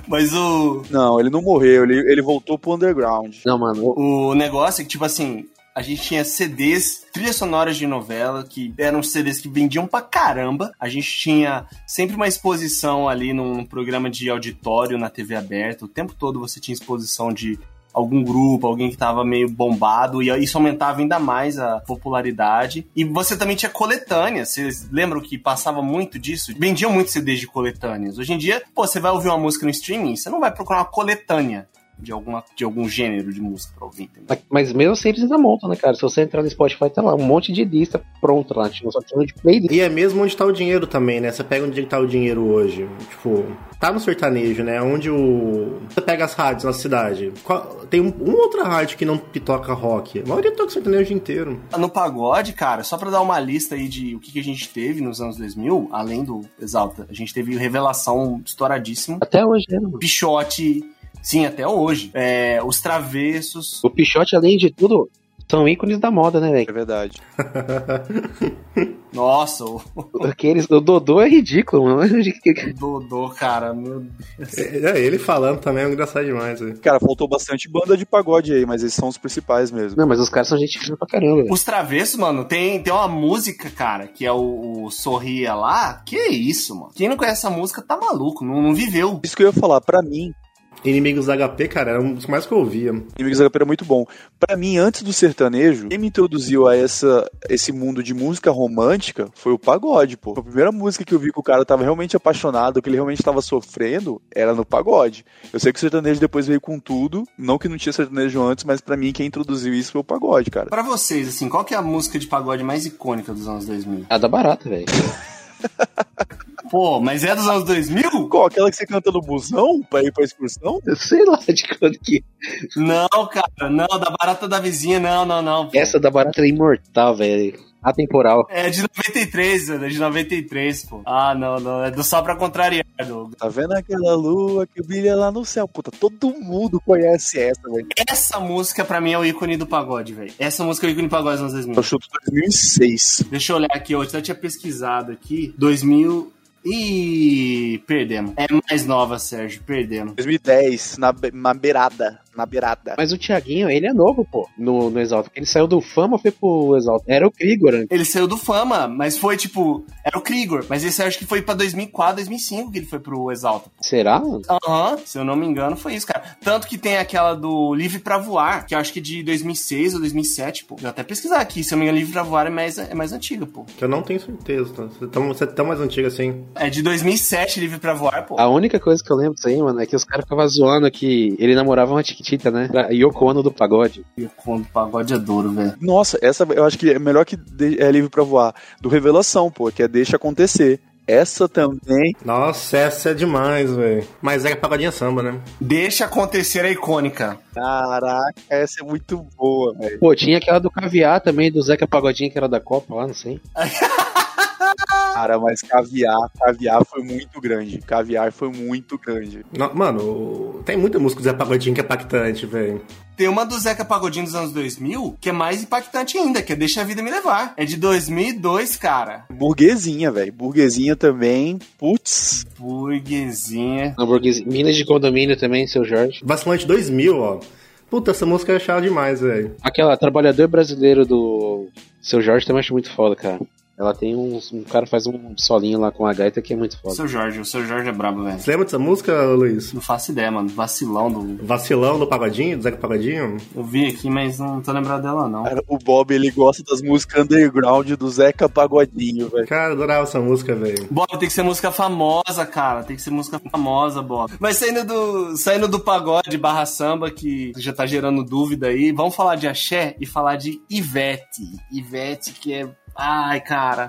Mas o, Não, ele não morreu, ele, ele voltou pro underground. Não, mano, o- o negócio é que, tipo assim, a gente tinha CDs, trilhas sonoras de novela, que eram CDs que vendiam pra caramba. A gente tinha sempre uma exposição ali num, programa de auditório na TV aberta. O tempo todo você tinha exposição de algum grupo, alguém que tava meio bombado, e isso aumentava ainda mais a popularidade. E você também tinha coletâneas. Vocês lembram que passava muito disso? Vendiam muito CDs de coletâneas. Hoje em dia, pô, você vai ouvir uma música no streaming, você não vai procurar uma coletânea. De, alguma, de algum gênero de música pra ouvir, entendeu? Mas, mas mesmo assim eles ainda montam, né, cara? Se você entrar no Spotify, tá lá um monte de lista pronta lá, tipo, só de playlist. E é mesmo onde tá o dinheiro também, né? Você pega onde tá o dinheiro hoje. Tipo, tá no sertanejo, né? Onde o. Você pega as rádios na cidade. Qual- Tem um, uma outra rádio que não que toca rock. A maioria toca sertanejo o dia inteiro. No pagode, cara, só pra dar uma lista aí de o que, que a gente teve nos anos 2000, além do Exalta, a gente teve Revelação estouradíssimo, Até hoje, né? Pichote, sim, até hoje, é, Os Travessos, O Pichote, além de tudo, são ícones da moda, né, É velho? verdade. (laughs) nossa, o (laughs) Aqueles, o Dodô é ridículo, mano. (laughs) Dodô, cara, meu Deus. É, ele falando também é engraçado demais, velho. Cara, faltou bastante banda de pagode aí, mas esses são os principais mesmo. Não, mas os caras são gente fina pra caramba, velho. Os Travessos, mano, tem, tem uma música, cara, que é o, o Sorria lá. Que é isso, mano? Quem não conhece essa música tá maluco, não, não viveu. Isso que eu ia falar, pra mim, Inimigos da HP, cara, era um dos mais que eu ouvia. Inimigos da Capera é muito bom. Pra mim, antes do sertanejo, quem me introduziu a essa, esse mundo de música romântica foi o pagode, pô. A primeira música que eu vi que o cara tava realmente apaixonado, que ele realmente tava sofrendo, era no pagode. Eu sei que o sertanejo depois veio com tudo, não que não tinha sertanejo antes, mas pra mim quem introduziu isso foi o pagode, cara. Pra vocês, assim, qual que é a música de pagode mais icônica dos anos 2000? A da barata, velho. (laughs) Pô, mas é dos anos 2000? Qual? Aquela que você canta no busão pra ir pra excursão? Eu sei lá de quando que. Não, cara, não, da barata da vizinha, não, não, não. Essa da barata é imortal, velho. Atemporal. É de 93, velho, é de 93, pô. Ah, não, não, é do Só Pra Contrariar, Douglas. Tá vendo aquela lua que brilha lá no céu? Puta, todo mundo conhece essa, velho. Essa música, pra mim, é o ícone do pagode, velho. Essa música é o ícone do pagode dos anos 2000. Eu chuto 2006. Deixa eu olhar aqui, eu já tinha pesquisado aqui. 2000. Ih, perdemos. É mais nova, Sérgio, perdemos. 2010, na, na beirada. Na beirada. Mas o Thiaguinho, ele é novo, pô, no, no Exalta. Ele saiu do Fama, foi pro Exalta. Era o Krigor antes. Ele saiu do Fama, mas foi tipo. Era o Krigor, mas esse eu acho que foi pra 2004, 2005 que ele foi pro Exalta. Será, mano? Aham, se eu não me engano, foi isso, cara. Tanto que tem aquela do Livre pra Voar, que eu acho que é de 2006 ou 2007, pô. Vou até pesquisar aqui, se eu não me engano, Livre pra Voar é mais, é mais antiga, pô. Que eu não tenho certeza, tá? Você é tão, você é tão mais antigo assim. É de 2007, Livre pra Voar, pô. A única coisa que eu lembro disso aí, mano, é que os caras ficavam zoando que ele namorava uma Chiquitita, né? A Yoko Ono do pagode. Quando o pagode é duro, velho. Nossa, essa eu acho que é melhor que é livre pra voar. Do Revelação, pô, que é Deixa Acontecer. Essa também. Nossa, essa é demais, velho. Mas é pagodinha samba, né? Deixa acontecer a icônica. Caraca, essa é muito boa, velho. Pô, tinha aquela do Caviar também, do Zeca Pagodinho, que era da Copa lá, não sei. (laughs) Cara, mas caviar, caviar foi muito grande. Caviar foi muito grande. No- mano, tem muita música do Zé Pagodinho que é impactante, velho. Tem uma do Zeca Pagodinho dos anos 2000 que é mais impactante ainda, que é Deixa a Vida Me Levar. É de 2002, cara. Burguesinha, velho. Burguesinha também. Putz. Burguesinha. Hamburguesia. Minas de Condomínio também, seu Jorge. Vacilante 2000, ó. Puta, essa música é chata demais, velho. Aquela Trabalhador Brasileiro do seu Jorge também acho muito foda, cara. Ela tem um. Um cara faz um solinho lá com a gaita que é muito O foda. seu Jorge, o seu Jorge é brabo, velho. Você lembra dessa música, Luiz? Não faço ideia, mano. Vacilão do. Vacilão do Pagodinho, do Zeca Pagodinho? Eu vi aqui, mas não tô lembrado dela, não. Cara, o Bob, ele gosta das músicas underground do Zeca Pagodinho, velho. Cara, eu adorava essa música, velho. Bob, tem que ser música famosa, cara. Tem que ser música famosa, Bob. Mas saindo do, saindo do pagode barra samba, que já tá gerando dúvida aí, vamos falar de axé e falar de Ivete. Ivete, que é. Ai, cara.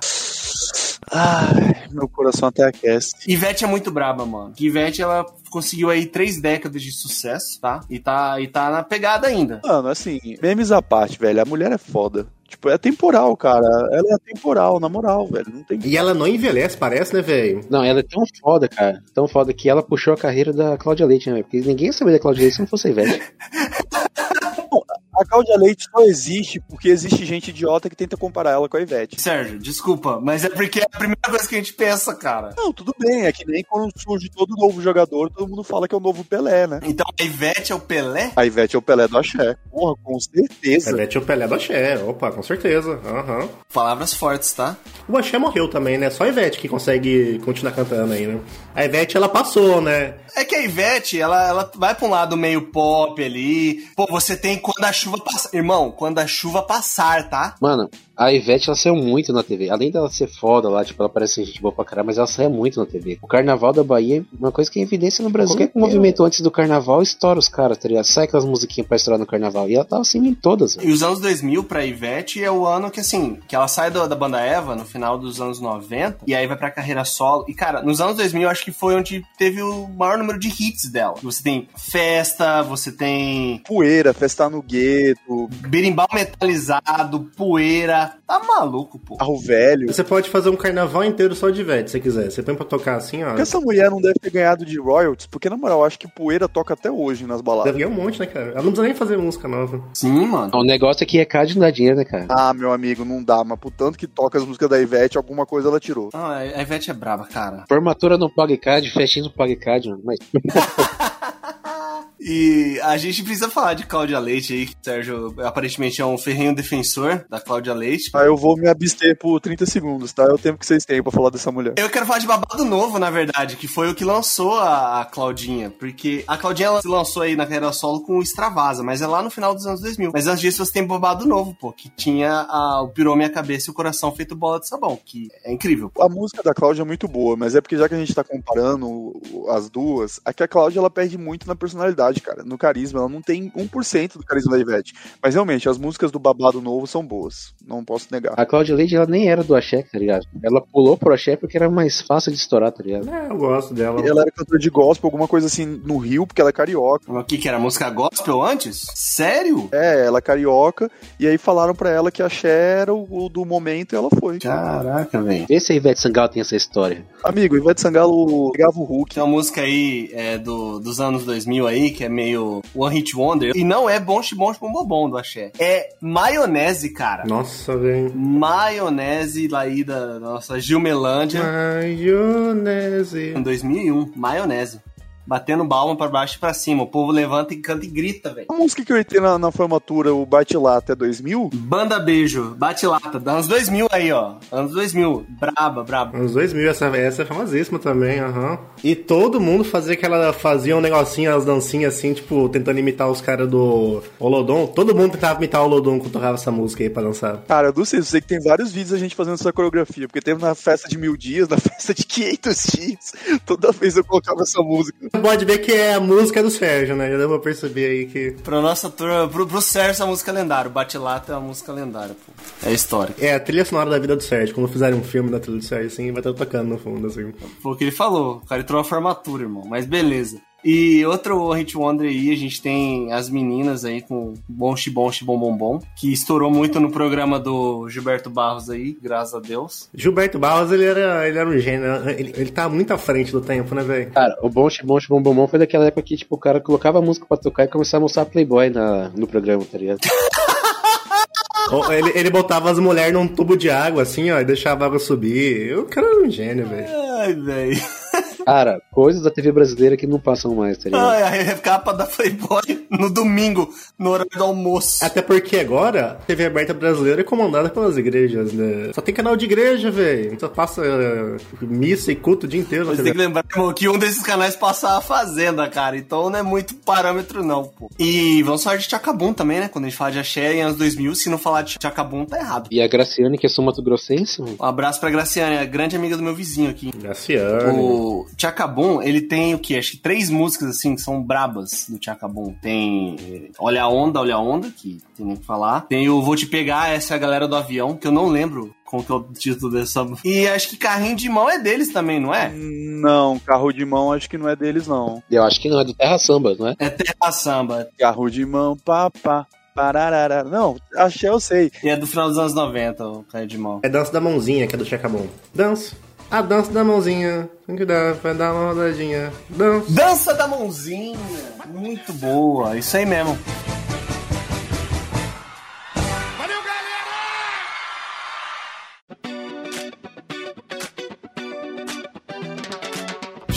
Ai, meu coração até aquece. Ivete é muito braba, mano. Ivete, ela conseguiu aí três décadas de sucesso, tá? E tá, e tá na pegada ainda. Mano, assim, memes à parte, velho. A mulher é foda. Tipo, é temporal, cara. Ela é temporal, na moral, velho. Não tem. E ela não envelhece, parece, né, velho? Não, ela é tão foda, cara. Tão foda que ela puxou a carreira da Cláudia Leite, né? Porque ninguém ia saber da Cláudia Leite se não fosse a Ivete. (laughs) A Cláudia Leite só existe porque existe gente idiota que tenta comparar ela com a Ivete. Sérgio, desculpa, mas é porque é a primeira coisa que a gente pensa, cara. Não, tudo bem. É que nem quando surge todo novo jogador, todo mundo fala que é o novo Pelé, né? Então a Ivete é o Pelé? A Ivete é o Pelé do Axé. Porra, com certeza. Ivete é o Pelé do Axé. Opa, com certeza. Aham. Palavras fortes, tá? O Axé morreu também, né? Só a Ivete que consegue continuar cantando aí, né? A Ivete, ela passou, né? É que a Ivete, ela, ela vai pra um lado meio pop ali. Pô, você tem quando a chuva passar. Irmão, quando a chuva passar, tá? Mano, A Ivete, ela saiu muito na TV. Além dela ser foda lá, tipo, ela parece gente boa pra caralho, mas ela saiu muito na TV. O Carnaval da Bahia é uma coisa que é evidência no Brasil. Qualquer movimento antes do Carnaval estoura os caras, tá ligado? Sai aquelas musiquinhas pra estourar no Carnaval. E ela tava assim em todas. velho. E os anos 2000 pra Ivete é o ano que, assim, que ela sai do- da banda Eva no final dos anos 90 e aí vai pra carreira solo. E, cara, nos anos 2000 eu acho que foi onde teve o maior número de hits dela. Você tem Festa, você tem Poeira, Festa no Gueto, Berimbau Metalizado, Poeira. Tá maluco, pô. Carro Velho. Você pode fazer um carnaval inteiro só de Ivete, se você quiser. Você põe pra tocar assim, ó. Por que essa mulher não deve ter ganhado de royalties? Porque, na moral, eu acho que Poeira toca até hoje nas baladas. Deve ganhar um monte, né, cara? Ela não precisa nem fazer música nova. Sim, mano. O negócio é que é card não dá dinheiro, né, cara? Ah, meu amigo, não dá, mas por tanto que toca as músicas da Ivete, alguma coisa ela tirou. Ah, a Ivete é braba, cara. Formatura não paga card, festinha não paga card, mano. Mas (laughs) E a gente precisa falar de Cláudia Leite aí, que o Sérgio aparentemente é um ferrenho defensor da Cláudia Leite. Ah, eu vou me abster por 30 segundos, tá? É o tempo que vocês têm pra falar dessa mulher. Eu quero falar de babado novo, na verdade, que foi o que lançou a, a Claudinha. Porque a Claudinha ela se lançou aí na carreira solo com o Extravasa, mas é lá no final dos anos 2000. Mas antes disso você tem babado novo, pô, que tinha a, o Pirou Minha Cabeça e o Coração Feito Bola de Sabão, que é incrível. A música da Cláudia é muito boa, mas é porque já que a gente tá comparando as duas, é que a Cláudia ela perde muito na personalidade, cara, no carisma. Ela não tem 1% do carisma da Ivete. Mas realmente, as músicas do Babado Novo são boas. Não posso negar. a Cláudia Leite, ela nem era do Axé, tá ligado? Ela pulou pro Axé porque era mais fácil de estourar, tá ligado? É, eu gosto dela. Ela era cantora de gospel, alguma coisa assim, no Rio, porque ela é carioca. O que que era? Música gospel antes? Sério? É, ela é carioca, e aí falaram pra ela que a Cher era o, o do momento e ela foi. Caraca, velho. Vê se a Ivete Sangalo tem essa história. Amigo, Ivete Sangalo pegava o Hulk. Tem uma música aí é, do, dos anos 2000 aí, que é meio One Hit Wonder. E não é Bom Bom Bom Bom do Axé. É Maionese, cara. Nossa, velho. Maionese lá aí da nossa Gilmelândia. Maionese. Em 2001, Maionese. Batendo balma pra baixo e pra cima. O povo levanta e canta e grita, velho. A música que eu entrei na, na formatura, o Bate Lá até 2000, Banda Beijo, Bate Lata, anos 2000 aí, ó. Anos 2000. Braba, braba. Anos 2000, essa, essa é famosíssima também, aham. E todo mundo fazia aquela. Fazia um negocinho, as dancinhas assim, tipo, tentando imitar os caras do Olodon. Todo mundo tentava imitar o Olodon quando tocava essa música aí pra dançar. Cara, eu não sei, eu sei que tem vários vídeos a gente fazendo essa coreografia, porque teve na festa de mil dias, na (laughs) festa de 500 dias, toda vez eu colocava essa música. Pode ver que é a música do Sérgio, né? Já deu pra perceber aí que. Pra nossa turma, pro, pro Sérgio, essa música é lendária. O Bate Lata é uma música lendária, pô. É histórica. É a trilha sonora da vida do Sérgio. Quando fizerem um filme da trilha do Sérgio, assim, vai estar tocando no fundo, assim. Foi o que ele falou. O cara entrou na formatura, irmão. Mas beleza. E outro Hit Wonder aí, a gente tem as meninas aí com Bom Xibom Xibom Bom Bom, que estourou muito no programa do Gilberto Barros aí, graças a Deus. Gilberto Barros, ele era, ele era um gênio. Ele, ele tá muito à frente do tempo, né, velho? Cara, o Bom Bom Bom Bom Bom foi daquela época que, tipo, o cara colocava a música pra tocar e começava a mostrar Playboy na, no programa, tá ligado? (laughs) Ele, ele botava as mulheres num tubo de água, assim, ó, e deixava a água subir. O cara era um gênio, velho. Ai, velho. Cara, coisas da TV brasileira que não passam mais, tá ligado? Ai, a capa da Playboy no domingo, no horário do almoço. Até porque agora, a TV aberta brasileira é comandada pelas igrejas, né? Só tem canal de igreja, velho. Só passa uh, missa e culto o dia inteiro. Você tem que lembrar irmão, que um desses canais passa a Fazenda, cara. Então não é muito parâmetro, não, pô. E vamos falar de Chacabum também, né? Quando a gente fala de Axé em anos 2000, se não falar de Chacabum, tá errado. E a Graciane, que é sul mato-grossense, mano. Um abraço pra Graciane, a grande amiga do meu vizinho aqui. Graciane. O Chacabum, ele tem o que? Acho que três músicas assim que são brabas do Chacabum. Tem eh, Olha a Onda, Olha a Onda, que tem nem o que falar. Tem o Vou Te Pegar, essa é a galera do avião, que eu não lembro qual que é o título dessa. E acho que Carrinho de Mão é deles também, não é? Não, carro de mão acho que não é deles, não. Eu acho que não, é do Terra Samba, não é? É Terra Samba. Carro de mão, papá. Pararara. Não, achei, eu sei. E é do final dos anos 90, o Carrinho de Mão. É dança da mãozinha, que é do Chacabum. Dança. A dança da mãozinha. Tem que dar pra dar uma rodadinha. Dança. Dança da Mãozinha! Muito boa, isso aí mesmo.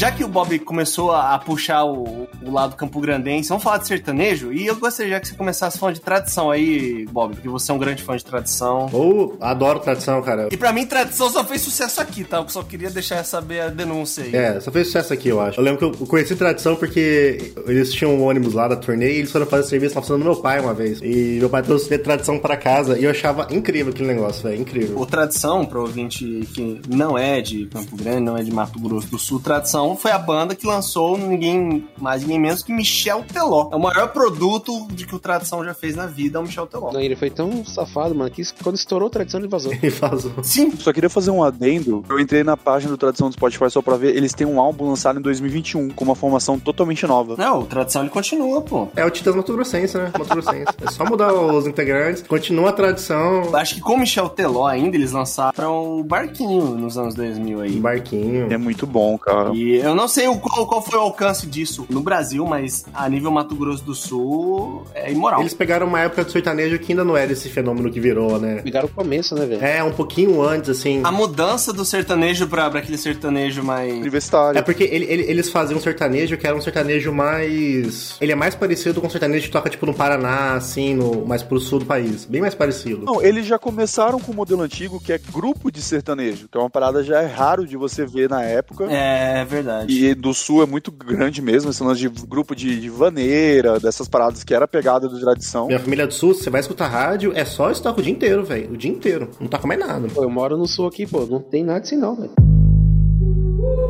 Já que o Bob começou a, a puxar o, o lado campo-grandense, vamos falar de sertanejo? E eu gostaria que você começasse falando de tradição aí, Bob, porque você é um grande fã de tradição. Ou adoro tradição, cara. E pra mim, tradição só fez sucesso aqui, tá? Eu só queria deixar saber a denúncia aí. É, só fez sucesso aqui, eu acho. Eu lembro que eu conheci tradição porque eles tinham um ônibus lá da turnê e eles foram fazer serviço lá funcionando meu pai uma vez. E meu pai trouxe tradição pra casa e eu achava incrível aquele negócio, velho. Incrível. O Tradição, pro ouvinte que não é de Campo Grande, não é de Mato Grosso do Sul, Tradição foi a banda que lançou ninguém mais, ninguém menos que Michel Teló. É o maior produto de que o Tradição já fez na vida, é o Michel Teló. Não, ele foi tão safado, mano, que quando estourou a tradição, ele vazou. (laughs) E vazou. Sim. Só queria fazer um adendo. Eu entrei na página do Tradição do Spotify só pra ver. Eles têm um álbum lançado em 2021 com uma formação totalmente nova. Não, o Tradição ele continua, pô. É o Titãs Mato Grossense, né? Mato Grossense. É só mudar os integrantes, continua a tradição. Acho que com o Michel Teló ainda, eles lançaram o Barquinho nos anos 2000 aí. Barquinho. É muito bom, cara. E eu não sei o qual, qual foi o alcance disso no Brasil, mas a nível Mato Grosso do Sul é imoral. Eles pegaram uma época do sertanejo que ainda não era esse fenômeno que virou, né? Pegaram o começo, né, velho? É, um pouquinho antes, assim. A mudança do sertanejo pra, pra aquele sertanejo mais. Universitário. É porque ele- ele- eles faziam um sertanejo que era um sertanejo mais. Ele é mais parecido com um sertanejo que toca, tipo, no Paraná, assim, no, mais pro sul do país. Bem mais parecido. Não, eles já começaram com o modelo antigo, que é grupo de sertanejo, que é uma parada já é raro de você ver na época. É verdade. E do sul é muito grande mesmo, esse lance de grupo de, de vaneira, dessas paradas que era pegada do tradição. Minha família é do sul, você vai escutar rádio, é só isso toca o dia inteiro, velho. O dia inteiro. Não toca mais nada. Pô, eu moro no sul aqui, pô, não tem nada assim não, velho.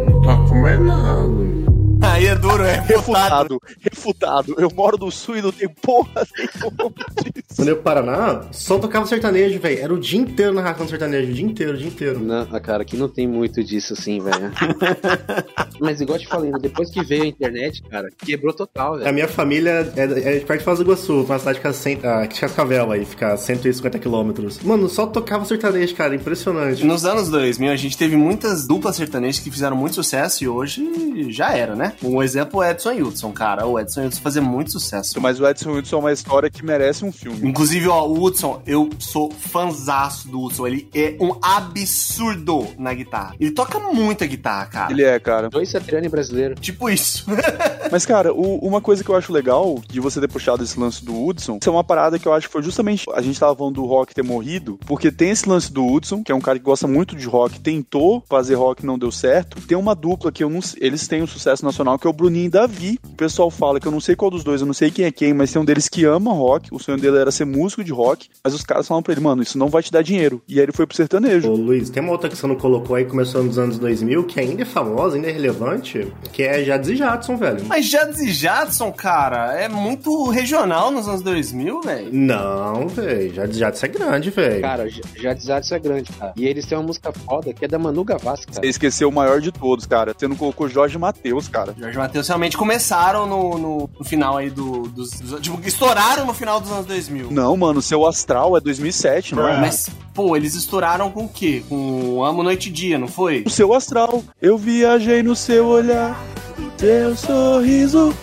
Não toca mais nada. Aí é duro, é refutado. Refutado, refutado. Eu moro no sul e não tem porra nenhuma disso. Quando eu Paraná, só tocava sertanejo, velho. Era o dia inteiro narração sertanejo, o dia inteiro, o dia inteiro. Não, cara, aqui não tem muito disso assim, velho. (laughs) Mas igual eu te falei, né, depois que veio a internet, cara, quebrou total, A velho. minha família é, é de perto de Foz do Iguaçu, uma cidade que fica, cem, ah, Cascavel aí, fica a 150 quilômetros. Mano, só tocava sertanejo, cara, impressionante. Nos anos 2000, a gente teve muitas duplas sertanejas que fizeram muito sucesso e hoje já era, né? Um exemplo é Edson e Hudson, cara. O Edson Hudson fazia muito sucesso. Mas o Edson Hudson é uma história que merece um filme. Inclusive, ó, o Hudson, eu sou fanzaço do Hudson. Ele é um absurdo na guitarra. Ele toca muita guitarra, cara. Ele é, cara. Dois Satriani brasileiro. Tipo isso. (laughs) Mas, cara, o- uma coisa que eu acho legal de você ter puxado esse lance do Hudson, isso é uma parada que eu acho que foi justamente a gente tava falando do rock ter morrido, porque tem esse lance do Hudson, que é um cara que gosta muito de rock, tentou fazer rock e não deu certo. Tem uma dupla que eu não sei- eles têm um sucesso nacional que é o Bruninho e Davi. O pessoal fala que eu não sei qual dos dois, eu não sei quem é quem, mas tem um deles que ama rock, o sonho dele era ser músico de rock, mas os caras falam pra ele, mano, isso não vai te dar dinheiro. E aí ele foi pro sertanejo. Ô, Luiz, tem uma outra que você não colocou aí, começou nos anos 2000, que ainda é famosa, ainda é relevante, que é Jades e Jadson, velho. Mas Jadson e Jadson, cara, é muito regional nos anos 2000, velho. Não, velho, Jades e Jadson é grande, velho. Cara, já- já Desados é grande, cara. E eles têm uma música foda que é da Manu Gavassi, cara. Você esqueceu o maior de todos, cara. Você não colocou Jorge Matheus, cara. Jorge Matheus realmente começaram no, no, no final aí do, dos, dos- Tipo, estouraram no final dos anos 2000. Não, mano, seu astral é 2007, não é? Mas, pô, eles estouraram com o quê? Com Amo Noite e Dia, não foi? O seu astral. Eu viajei no seu olhar, seu sorriso.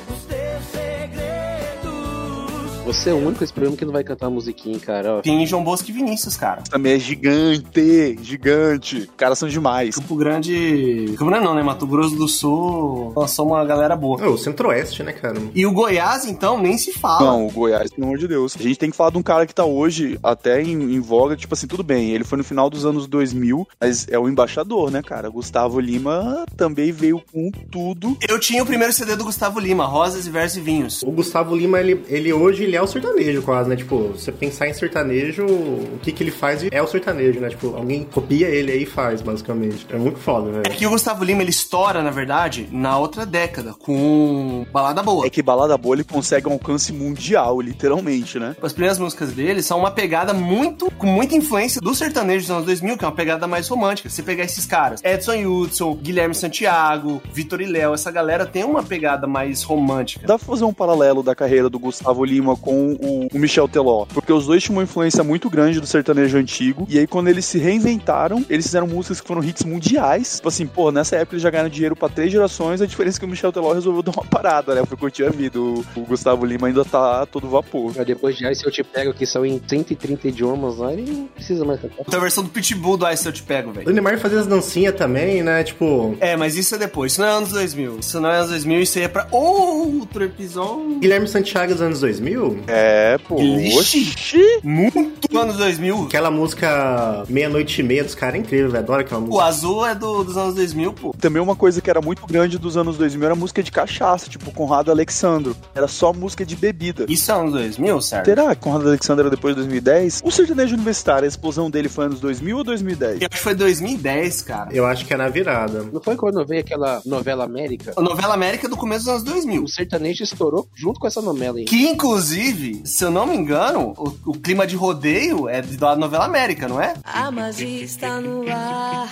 Você é o único esse programa que não vai cantar musiquinha, cara. Ó. Tem João Bosco e Vinícius, cara. Também é gigante, gigante. Os caras são demais. Campo Grande. Campo Grande não, né? Mato Grosso do Sul lançou uma galera boa. É, o Centro-Oeste, né, cara? E o Goiás, então, nem se fala. Não, o Goiás, pelo amor de Deus. A gente tem que falar de um cara que tá hoje até em, em voga, tipo assim, tudo bem, ele foi no final dos anos 2000, mas é o embaixador, né, cara? Gustavo Lima também veio com tudo. Eu tinha o primeiro CD do Gustavo Lima, Rosas e Versos e Vinhos. O Gustavo Lima, ele, ele hoje ele é o sertanejo quase, né? Tipo, você pensar em sertanejo, o que que ele faz é o sertanejo, né? Tipo, alguém copia ele aí e faz, basicamente. É muito foda, velho. Que o Gustavo Lima, ele estoura, na verdade, na outra década, com Balada Boa. É que Balada Boa ele consegue um alcance mundial, literalmente, né? As primeiras músicas dele são uma pegada muito, com muita influência do sertanejo dos anos 2000, que é uma pegada mais romântica. Você pegar esses caras, Edson Hudson, Guilherme Santiago, Vitor e Léo, essa galera tem uma pegada mais romântica. Dá pra fazer um paralelo da carreira do Gustavo Lima com com o, o Michel Teló. Porque os dois tinham uma influência muito grande do sertanejo antigo. E aí, quando eles se reinventaram, eles fizeram músicas que foram hits mundiais. Tipo assim, pô, nessa época eles já ganharam dinheiro pra três gerações. A diferença é que o Michel Teló resolveu dar uma parada, né? Foi curtir a vida. O, o Gustavo Lima ainda tá todo vapor. Depois de se eu te pego, que são em 130 idiomas lá, ele não precisa mais cantar. Tem a versão do Pitbull do Ice Eu Te Pego, velho. O Neymar fazia as dancinhas também, né? Tipo, É, mas isso é depois. Isso não é anos 2000. Isso não é anos 2000, isso aí é pra outro episódio. Guilherme Santiago dos anos 2000. É, pô. Oxi. Muito anos 2000. Aquela música Meia-Noite e Meia dos caras é incrível, velho. Adoro aquela O música. azul é do- dos anos 2000, pô. Também uma coisa que era muito grande dos anos 2000 era música de cachaça, tipo Conrado Alexandro. Era só música de bebida. Isso é anos 2000, certo? Será que Conrado Alexandre era depois de 2010? O sertanejo universitário, a explosão dele foi anos 2000 ou 2010? Eu acho que foi 2010, cara. Eu acho que é na virada. Não foi quando veio aquela novela América? A novela América é do começo dos anos 2000. O sertanejo estourou junto com essa novela, hein? Que, inclusive, se eu não me engano, o, o clima de rodeio é da novela América, não é? A magia está no ar.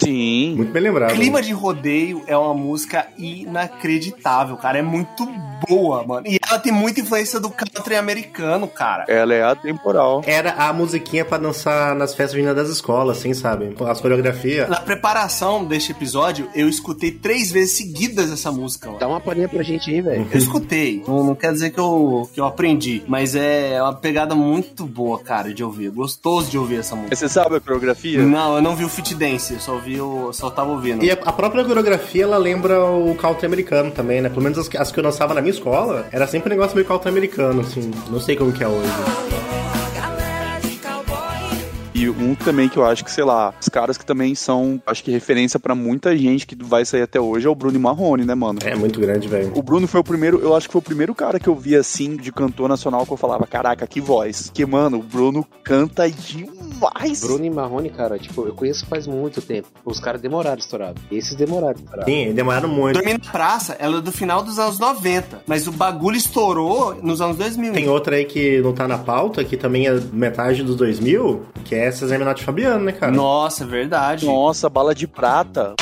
Sim. Muito bem lembrado. Clima de Rodeio é uma música inacreditável, cara. É muito boa, mano. E ela tem muita influência do country americano, cara. Ela é atemporal. Era a musiquinha pra dançar nas festas juninas das escolas, assim, sabe? As coreografias. Na preparação deste episódio, eu escutei três vezes seguidas essa música, mano. Dá uma palhinha pra gente aí, velho. Eu escutei, não, não quer dizer que eu, que eu aprendi, mas é uma pegada muito boa, cara, de ouvir. Gostoso de ouvir essa música. Você sabe a coreografia? Não, eu não vi o Fit Dance, eu só vi o. só tava ouvindo. E a, a própria coreografia, ela lembra o country americano também, né? Pelo menos as, as que eu dançava na minha escola, era sempre um negócio meio country americano, assim. Não sei como que é hoje. Um também que eu acho que, sei lá, os caras que também são, acho que referência pra muita gente que vai sair até hoje é o Bruno e Marrone, né, mano? É muito grande, velho. O Bruno foi o primeiro, eu acho que foi o primeiro cara que eu vi assim, de cantor nacional, que eu falava, caraca, que voz. Que, mano, o Bruno canta demais. Bruno e Marrone, cara, tipo, eu conheço faz muito tempo. Os caras demoraram estourado. Esses demoraram estourado. Sim, demoraram muito. Dormir na Praça, ela é do final dos anos 90, mas o bagulho estourou nos anos 2000. Tem outra aí que não tá na pauta, que também é metade dos 2000, que é Cesar Menotti e Fabiano, né, cara? Nossa, é verdade. Nossa, bala de prata.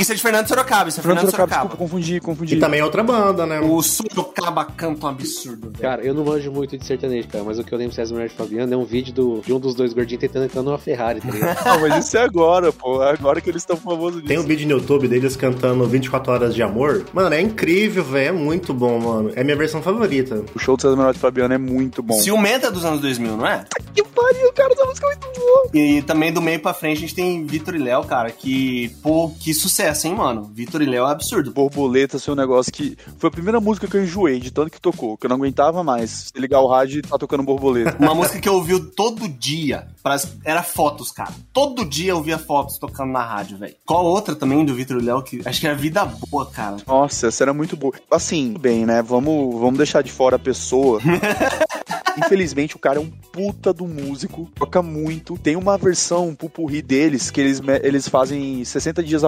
Isso é de Fernando Sorocaba, isso é Fernando Fernando Sorocaba, Sorocaba. desculpa, confundi, confundi. E também é outra banda, né? O Sorocaba canta um absurdo, velho. Cara, eu não manjo muito de sertanejo, cara, mas o que eu lembro de César Menotti e Fabiano é um vídeo do, de um dos dois gordinhos tentando entrar numa Ferrari, tá ligado? (laughs) Não, mas isso é agora, pô. É agora que eles estão famosos disso. Tem um vídeo no YouTube deles cantando 24 Horas de Amor. Mano, é incrível, velho. É muito bom, mano. É minha versão favorita. O show do César Menotti e Fabiano é muito bom. Ciumenta dos anos 2000, não é? Que pariu, cara, essa música é muito boa. E também do meio pra frente a gente tem Vitor e Léo, cara, que, pô, que sucesso, hein, mano? Vitor e Léo é absurdo. Borboleta foi um negócio que. Foi a primeira música que eu enjoei de tanto que tocou, que eu não aguentava mais. Se ligar o rádio e tá tocando borboleta. Uma música que eu ouvi todo dia. pras- Era fotos, cara. Todo dia eu ouvia fotos tocando na rádio, velho. Qual outra também do Vitor e Léo que acho que era Vida Boa, cara. Nossa, essa era muito boa. Assim, bem, né? Vamos, vamos deixar de fora a pessoa. (laughs) Infelizmente, o cara é um puta do músico, toca muito. Tem uma versão, um pupurri deles, que eles, eles fazem 60 dias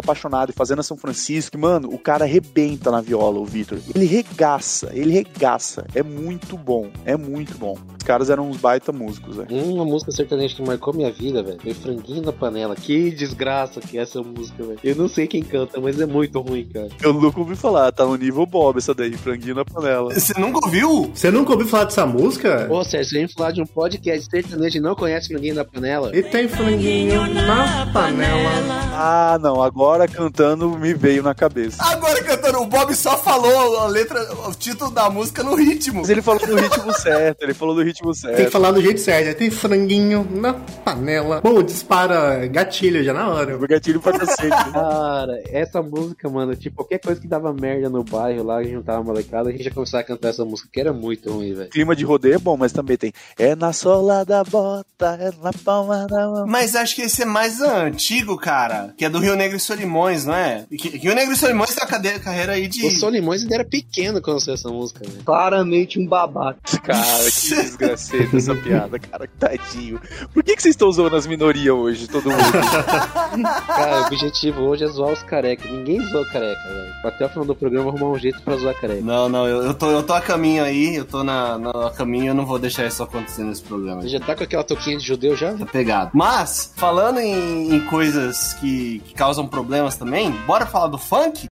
e fazendo a São Francisco. E, mano, o cara arrebenta na viola, o Vitor. Ele regaça, ele regaça. É muito bom, é muito bom. Os caras eram uns baita músicos, velho. Uma música sertaneja que marcou minha vida, velho, foi Franguinho na Panela. Que desgraça que é essa música, velho. Eu não sei quem canta, mas é muito ruim, cara. Eu nunca ouvi falar, tá no nível Bob essa daí, franguinho na panela. Você nunca ouviu? Você nunca ouviu falar dessa música? Ô, Sérgio, você vem falar de um podcast sertanejo e não conhece Franguinho na Panela? E tem franguinho na panela. Ah, não, agora cantando me veio na cabeça. Agora cantando, o Bob só falou a letra, o título da música no ritmo. Mas ele falou do ritmo (laughs) certo, ele falou do ritmo certo. Tem que falar do jeito certo. né? Tem franguinho na panela. Bom, dispara gatilho já na hora. O gatilho pra cacete. (laughs) Cara, essa música, mano, tipo, qualquer coisa que dava merda no bairro lá, a gente juntava molecada, a gente já começava a cantar essa música, que era muito ruim, velho. Clima de rodeio é bom, mas também tem. É na sola da bota, é na palma da mão. Mas acho que esse é mais antigo, cara. Que é do Rio Negro e Solimões, não é? Que- Rio Negro e Solimões tem uma carreira aí de. O Solimões ainda era pequeno quando saiu essa música, velho. Claramente um babaca. Cara, que desgraceta essa piada, cara, tadinho. Por que, que vocês estão zoando as minorias hoje, todo mundo? (laughs) Cara, o objetivo hoje é zoar os carecas. Ninguém zoa careca, velho. Até o final do programa arrumar um jeito pra zoar careca. Não, não, eu, eu, tô, eu tô a caminho aí, eu tô na, na a caminho, eu não vou deixar isso acontecer nesse programa. Você já tá com aquela toquinha de judeu já? Tá pegado. Mas, falando em, em coisas que, que causam problemas também, bora falar do funk?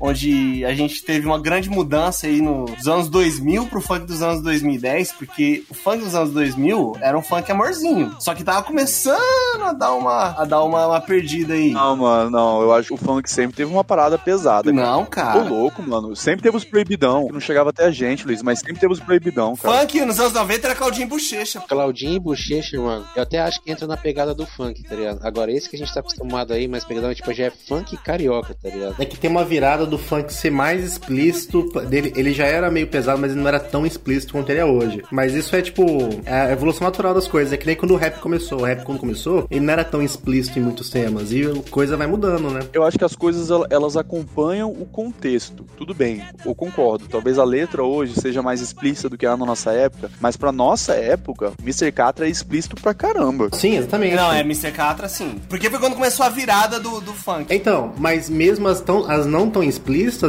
Onde a gente teve uma grande mudança aí nos anos 2000 pro funk dos anos 2010, porque o funk dos anos 2000 era um funk amorzinho, só que tava começando a dar uma, a dar uma, uma perdida aí. Não, mano, não. Eu acho que o funk sempre teve uma parada pesada. cara. Não, Tô cara. louco, mano. Sempre teve os proibidão. que Não chegava até a gente, Luiz, mas sempre teve os proibidão, cara. Funk nos anos 90 era Claudinho Bochecha. Claudinho e Bochecha, mano, eu até acho que entra na pegada do funk, tá ligado? Agora, esse que a gente tá acostumado aí, mas pegadão, tipo, já é funk carioca, tá ligado? É que tem uma virada do funk ser mais explícito. Dele, ele já era meio pesado, mas ele não era tão explícito quanto ele é hoje. Mas isso é tipo é a evolução natural das coisas. É que nem quando o rap começou. O rap, quando começou, ele não era tão explícito em muitos temas. E a coisa vai mudando, né? Eu acho que as coisas el- elas acompanham o contexto. Tudo bem, eu concordo. Talvez a letra hoje seja mais explícita do que era na nossa época, mas pra nossa época, Mr. Catra é explícito pra caramba. Sim, exatamente. Não, é Mr. Catra, sim. Porque foi quando começou a virada do, do funk. Então, mas mesmo as, tão, as não tão explícitas,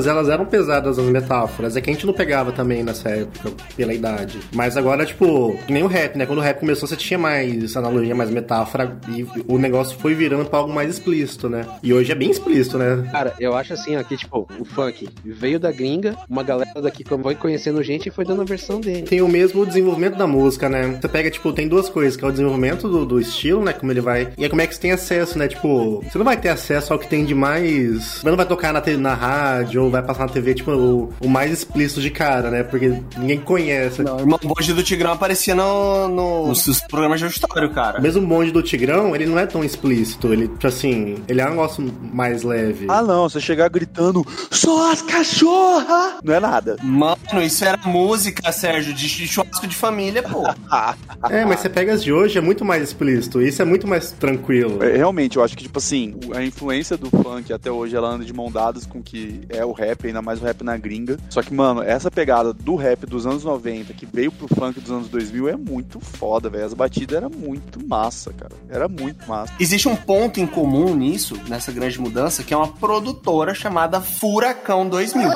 elas eram pesadas as metáforas. É que a gente não pegava também nessa época, pela idade. Mas agora, tipo, que nem o rap, né? Quando o rap começou, você tinha mais analogia, mais metáfora, e o negócio foi virando pra algo mais explícito, né? E hoje é bem explícito, né? Cara, eu acho assim, aqui, tipo, o funk veio da gringa, uma galera daqui foi conhecendo gente e foi dando a versão dele. Tem o mesmo desenvolvimento da música, né? Você pega, tipo, tem duas coisas, que é o desenvolvimento do, do estilo, né? Como ele vai. E é como é que você tem acesso, né? Tipo, você não vai ter acesso ao que tem de mais. Você não vai tocar na, na rádio ou vai passar na TV, tipo, o, o mais explícito de cara, né? Porque ninguém conhece. Não, o irmão Bonde do Tigrão aparecia no, no- nos, programas de auditório, cara. Mesmo o bonde do Tigrão, ele não é tão explícito. Ele, tipo assim, ele é um negócio mais leve. Ah, não, você chegar gritando, só as cachorra! Não é nada. Mano, isso era música, Sérgio, de churrasco de família, pô. (laughs) É, mas você pega as de hoje, é muito mais explícito. Isso é muito mais tranquilo. É, Realmente, eu acho que, tipo assim, a influência do funk até hoje, ela anda de mão dadas com o que é o rap, ainda mais o rap na gringa. Só que, mano, essa pegada do rap dos anos 90, que veio pro funk dos anos 2000, é muito foda, velho. As batidas eram muito massa, cara. Era muito massa. Existe um ponto em comum nisso, nessa grande mudança, que é uma produtora chamada Furacão 2000.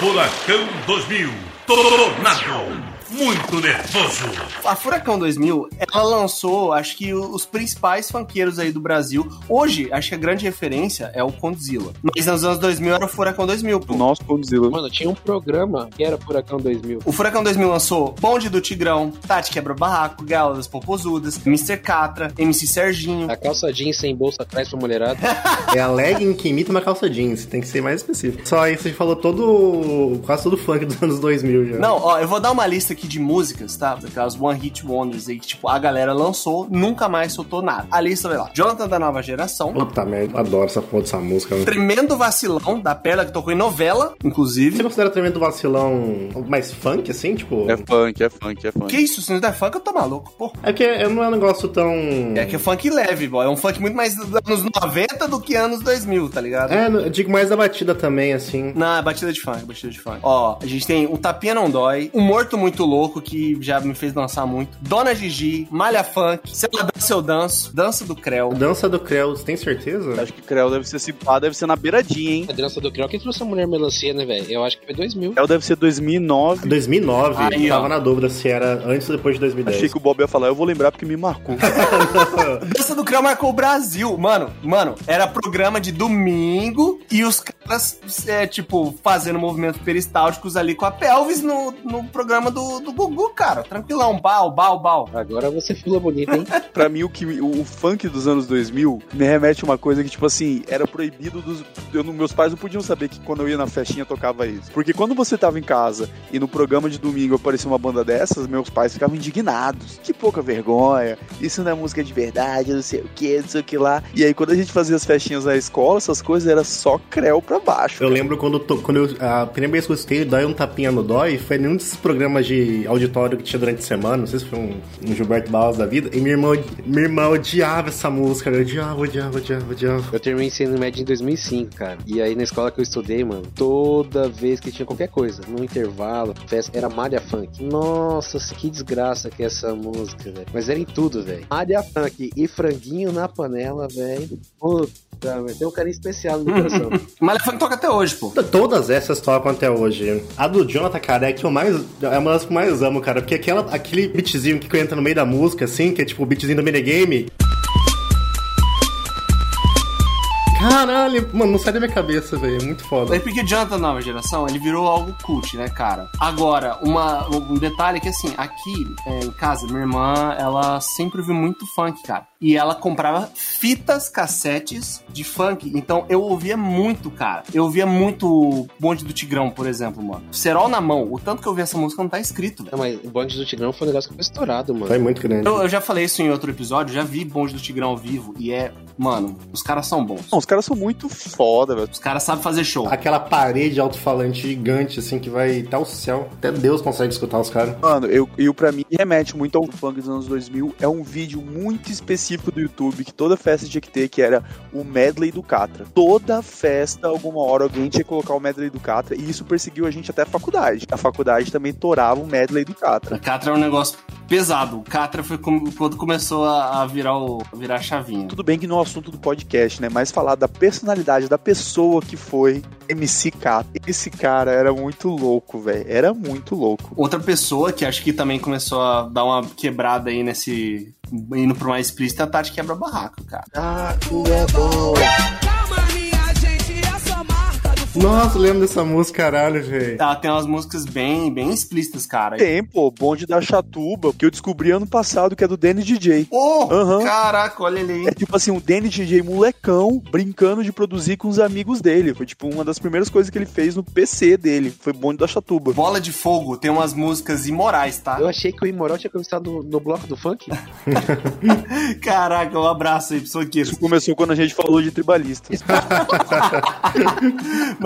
Furacão 2000. Tornado. Muito nervoso. A Furacão 2000, ela lançou, acho que os principais funkeiros aí do Brasil. Hoje, acho que a grande referência é o Condzilla. Mas nos anos 2000 era o Furacão 2000, pô. O nosso Condzilla. Mano, tinha um programa que era Furacão 2000. O Furacão 2000 lançou Bonde do Tigrão, Tati Quebra Barraco, Gala das Popozudas, Mr. Catra, MC Serginho. A calça jeans sem bolsa atrás pra mulherada. (laughs) É a legging que imita uma calça jeans, tem que ser mais específico. Só isso, a gente falou todo. quase todo funk dos anos 2000 já. Não, ó, eu vou dar uma lista aqui de músicas, tá? Daquelas One Hit Wonders aí que, tipo, a galera lançou, nunca mais soltou nada. A lista vai lá. Jonathan da Nova Geração. Puta merda, adoro essa porra dessa música. mano. Tremendo Vacilão, da Perla, que tocou em novela, inclusive. Você considera tremendo vacilão mais funk, assim? Tipo. É funk, é funk, é funk. Que isso? Se não der funk, eu tô maluco, pô. É que é- não é um negócio tão. É que é funk leve, boy. É um funk muito mais dos anos 90 do que anos 2000, tá ligado? É, eu digo mais da batida também, assim. Não, é batida de funk, batida de funk. Ó, a gente tem o Tapinha Não Dói, o Morto Muito Louco, que já me fez dançar muito, Dona Gigi, Malha Funk, Se Ela Dança Eu Danço, Dança do Creu. Dança do Creu, você tem certeza? Acho que Creu deve ser cipado, deve ser na beiradinha, hein? A dança do Creu. Quem trouxe a mulher melancia, né, velho? Eu acho que foi 2000. Creu deve ser 2009. 2009, Aí, tava ó. na dúvida se era antes ou depois de 2010. Achei que o Bob ia falar, eu vou lembrar porque me marcou. (laughs) Dança do Creu marcou o Brasil. Mano, mano, era programa de domingo e os caras, é, tipo, fazendo movimentos peristálticos ali com a pelvis no, no programa do, do Gugu, cara. Tranquilão, bal, bal, bal. Agora você fila bonito, hein? (laughs) pra mim, o, que, o, o funk dos anos 2000 me remete a uma coisa que, tipo assim, era proibido dos. Eu, meus pais não podiam saber que quando eu ia na festinha tocava isso. Porque quando você tava em casa e no programa de domingo aparecia uma banda dessas, meus pais ficavam indignados. Que pouca vergonha, isso não é música de verdade, não sei o que, não sei o que lá. E aí, quando a gente fazia as festinhas na escola, essas coisas era só creu pra baixo. Eu lembro quando, quando eu, a primeira vez que eu escutei Dói um Tapinha no Dói foi num desses programas de auditório que tinha durante a semana, não sei se foi um, um Gilberto Barros da vida, e minha irmã, minha irmã odiava essa música, eu odiava, odiava, odiava, odiava. Eu terminei ensino médio em 2005, cara. E aí na escola que eu estudei, mano, toda vez que tinha qualquer coisa, no intervalo, festa, era Malha Funk. Nossa, que desgraça que é essa música, velho. Mas era em tudo, velho. Malha Funk e franguinho na panela, velho. Puta, velho. Tem um carinho especial no meu coração. (laughs) Malha Funk toca até hoje, pô. Todas essas tocam até hoje. A do Jonathan, cara, é que eu mais. É uma das mais amo, cara. Porque aquela, aquele beatzinho que entra no meio da música, assim, que é tipo o beatzinho do minigame. Caralho, mano, não sai da minha cabeça, velho. É muito foda. É porque o Jonathan Nova Geração, ele virou algo cult, né, cara? Agora, uma, um detalhe é que, assim, aqui é, em casa, minha irmã, ela sempre viu muito funk, cara. E ela comprava fitas cassetes de funk. Então, eu ouvia muito, cara. Eu ouvia muito Bonde do Tigrão, por exemplo, mano. Cerol na mão. O tanto que eu ouvi essa música não tá escrito, velho. Não, mas o bonde do Tigrão foi um negócio que foi estourado, mano. Foi muito grande. Eu, eu já falei isso em outro episódio, já vi Bonde do Tigrão ao vivo. E é, mano, os caras são bons. Não, os caras são muito foda, velho. Os caras sabem fazer show. Aquela parede de alto-falante gigante, assim, que vai até o céu. Até Deus consegue escutar os caras. Mano, eu, eu pra mim remete muito ao funk dos anos 2000. É um vídeo muito específico do YouTube que toda festa tinha que ter, que era o medley do Catra. Toda festa, alguma hora, alguém tinha que colocar o medley do Catra e isso perseguiu a gente até a faculdade. A faculdade também torava o medley do Catra. O Catra é um negócio pesado. O Catra foi como- quando começou a, a virar o a virar a chavinha. Tudo bem que não é o assunto do podcast, né? Mas falar da personalidade da pessoa que foi MC Catra. Esse cara era muito louco, velho. Era muito louco. Outra pessoa que acho que também começou a dar uma quebrada aí nesse. Indo pro mais explícito a Tati Quebra Barraco, cara. É bom. Nossa, lembro dessa música, caralho, velho. Ela tem umas músicas bem, bem explícitas, cara. Tem, pô, bonde da Chatuba, que eu descobri ano passado, que é do Danny DJ. Oh, Aham. caraca, olha ele aí. É tipo assim, um Danny DJ molecão brincando de produzir com os amigos dele. Foi tipo uma das primeiras coisas que ele fez no PC dele. Foi bonde da Chatuba. Bola de Fogo tem umas músicas imorais, tá? Eu achei que o Imoral tinha começado no, no bloco do funk. (laughs) Caraca, um abraço aí, pessoa que Isso começou quando a gente falou de tribalista. (laughs)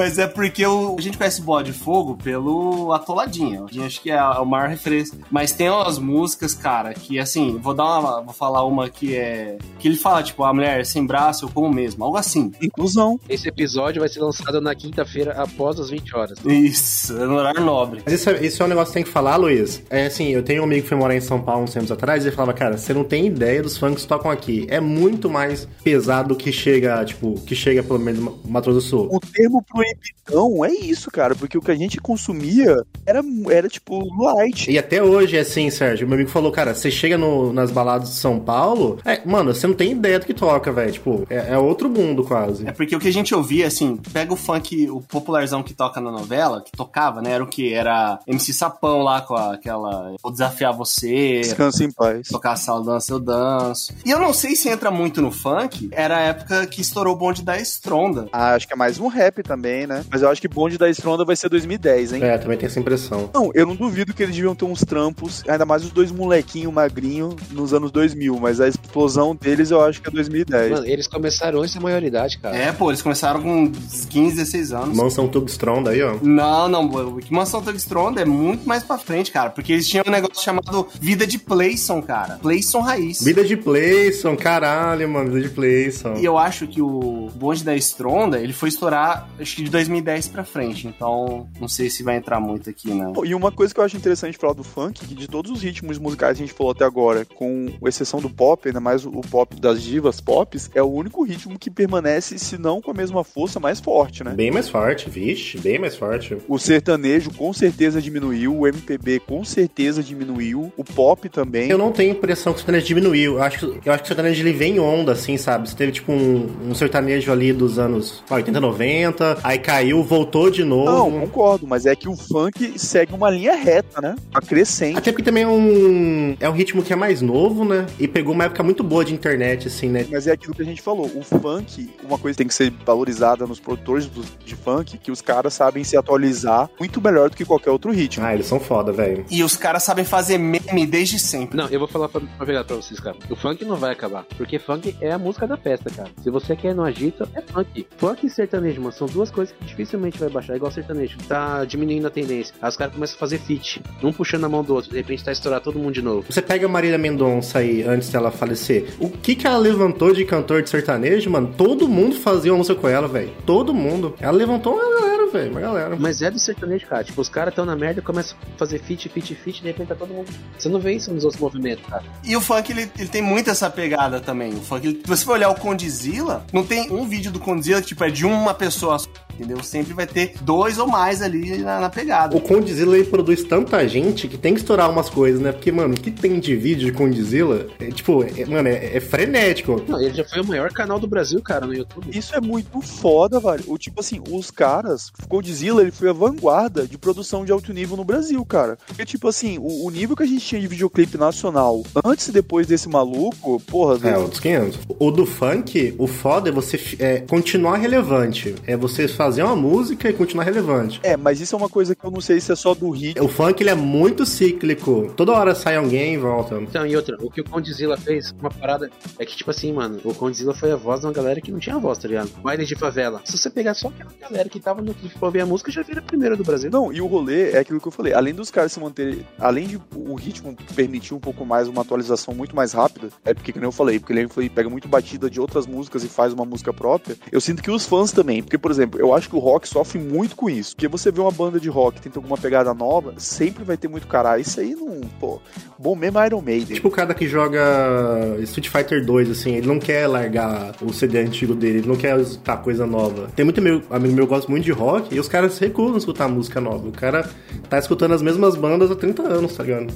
Mas é porque o- a gente conhece Bola de Fogo pelo Atoladinha. Acho que é o maior refresco. Mas tem umas músicas, cara, que assim, vou dar uma. Vou falar uma que é. Que ele fala, tipo, a mulher sem braço, eu como mesmo. Algo assim. Inclusão. Esse episódio vai ser lançado na quinta-feira após as 20 horas. Isso, é no horário nobre. Mas isso é, isso é um negócio que tem que falar, Luiz. É assim, eu tenho um amigo que foi morar em São Paulo uns tempos atrás e ele falava, cara, você não tem ideia dos funks que tocam aqui. É muito mais pesado que chega, tipo, que chega pelo menos no Mato Grosso do Sul. O termo proibidão é isso, cara, porque o que a gente consumia era, era tipo light. E até hoje é assim, Sérgio. Meu amigo falou, cara, você chega no- nas baladas de São Paulo, é, mano, você não tem ideia do que toca, velho. Tipo, é, é outro mundo quase. É porque o que a gente ouvia, assim, pega o funk, o popularzão que toca na novela, que tocava, né? Era o que? Era MC Sapão lá com a- aquela. Vou desafiar você. Descansa em paz. Tocar sala dança, eu danço. E eu não sei se entra muito no funk. Era a época que estourou o bonde da Estronda. Ah, acho que é mais um rap também, né? Mas eu acho que bonde da Estronda vai ser 2010, hein? É, também tem essa impressão. Não, eu não duvido que eles deviam ter uns trampos, ainda mais os dois molequinhos magrinhos nos anos 2000, mas a explosão deles eu acho que é 2010. Mano, eles começaram antes da maioridade, cara. É, pô, eles começaram com 15, 16 anos. Mansão Tugstron daí, ó. Não, não, o que Mansão Tug Stronda é muito mais pra frente, cara. Porque eles tinham um negócio chamado Vida de Playson, cara. Playson Raiz. Vida de Playson, caralho, mano, vida de Playson. E eu acho que o bonde da Stronda, ele foi estourar, acho que de 2010 pra frente. Então, não sei se vai entrar muito aqui, não. Pô, E uma coisa que eu acho interessante falar do funk, que de todos os ritmos musicais que a gente falou até agora, com exceção do pop, ainda mais o pop das divas pops, é o único ritmo que permanece, se não com a mesma força, mais forte, né? Bem mais forte, vixe, bem mais forte. O sertanejo com certeza diminuiu, o MPB com certeza diminuiu, o pop também. Eu não tenho impressão que o sertanejo diminuiu. Eu acho, que- eu acho que o sertanejo ele vem em onda, assim, sabe? Você teve tipo um, um sertanejo ali dos anos ah, 80, 90, aí caiu, voltou de novo. Não, concordo, mas é que o funk segue uma linha reta, né? A crescente. Até porque também é um, é um ritmo que é mais novo, né? E pegou uma época muito boa de internet, assim, né? Mas é aquilo que a gente falou, o funk, uma coisa que tem que ser valorizada nos produtores do- de funk, que os caras sabem se atualizar muito melhor do que qualquer outro ritmo. Ah, eles são foda, velho. E os caras sabem fazer meme desde sempre. Não, eu vou falar pra, pra pegar pra vocês, cara. O funk não vai acabar. Porque funk é a música da festa, cara. Se você quer no agito, é funk. Funk e sertanejo, mano, são duas coisas que dificilmente vai baixar. Igual sertanejo. Tá diminuindo a tendência. Aí os caras começam a fazer feat. Um puxando a mão do outro. De repente tá estourado todo mundo de novo. Você pega a Marília Mendonça aí, antes dela falecer. O que que ela levantou de cantor de sertanejo, mano? Todo mundo fazia uma música com ela, velho. Todo mundo. Ela levantou uma galera, velho. Uma galera. Mas é do sertanejo, cara. Tipo, os caras tão na merda e começam a fazer feat, feat, feat. De repente tá todo mundo. Você não vê isso nos outros movimentos, cara. E o funk, ele, ele tem muito essa pegada também. O funk, ele- se você for olhar o Condzilla, não tem um vídeo do Condzilla que, tipo, é de uma pessoa só. entendeu? Sempre vai ter dois ou mais ali na, na pegada. O Condzilla ele produz tanta gente que tem que estourar umas coisas, né? Porque, mano, o que tem de vídeo de Condzilla, é, tipo, é- mano, é, é frenético. Não, ele já foi o maior canal do Brasil, cara, no YouTube. Isso é muito foda, velho. O tipo assim, os caras, Godzilla, ele foi a vanguarda de produção de alto nível no Brasil, cara. Porque, tipo assim, o, o nível que a gente tinha de videoclipe nacional antes e depois desse maluco, porra, É, outros 500. O do funk, o foda é você é, continuar relevante. É você fazer uma música e continuar relevante. É, mas isso é uma coisa que eu não sei se é só do hit. O funk, ele é muito cíclico. Toda hora sai alguém e volta. Então, e outra, o que o Condzilla fez, uma parada, é que, tipo assim, mano, o Condzilla foi a voz de uma galera que não tinha voz, tá ligado? Baile de favela. Se você pegar só aquela galera que tava no pra ouvir a música, já vira a primeira do Brasil. Não, e o rolê é aquilo que eu falei. Além dos caras se manterem. Além de o ritmo permitir um pouco mais uma atualização muito mais rápida, é porque, como eu falei, porque ele foi, pega muito batida de outras músicas e faz uma música própria. Eu sinto que os fãs também, porque, por exemplo, eu acho que o rock sofre muito com isso. Porque você vê uma banda de rock tenta alguma pegada nova, sempre vai ter muito cara. Isso aí não. Pô, bom mesmo é Iron Maiden. Tipo o cara que joga Street Fighter 2, assim, ele não quer largar o CD antigo dele, ele não quer escutar coisa nova. Tem muito meu, amigo meu que gosta muito de rock e os caras recusam escutar música nova. O cara tá escutando as mesmas bandas há 30 anos, tá ligado?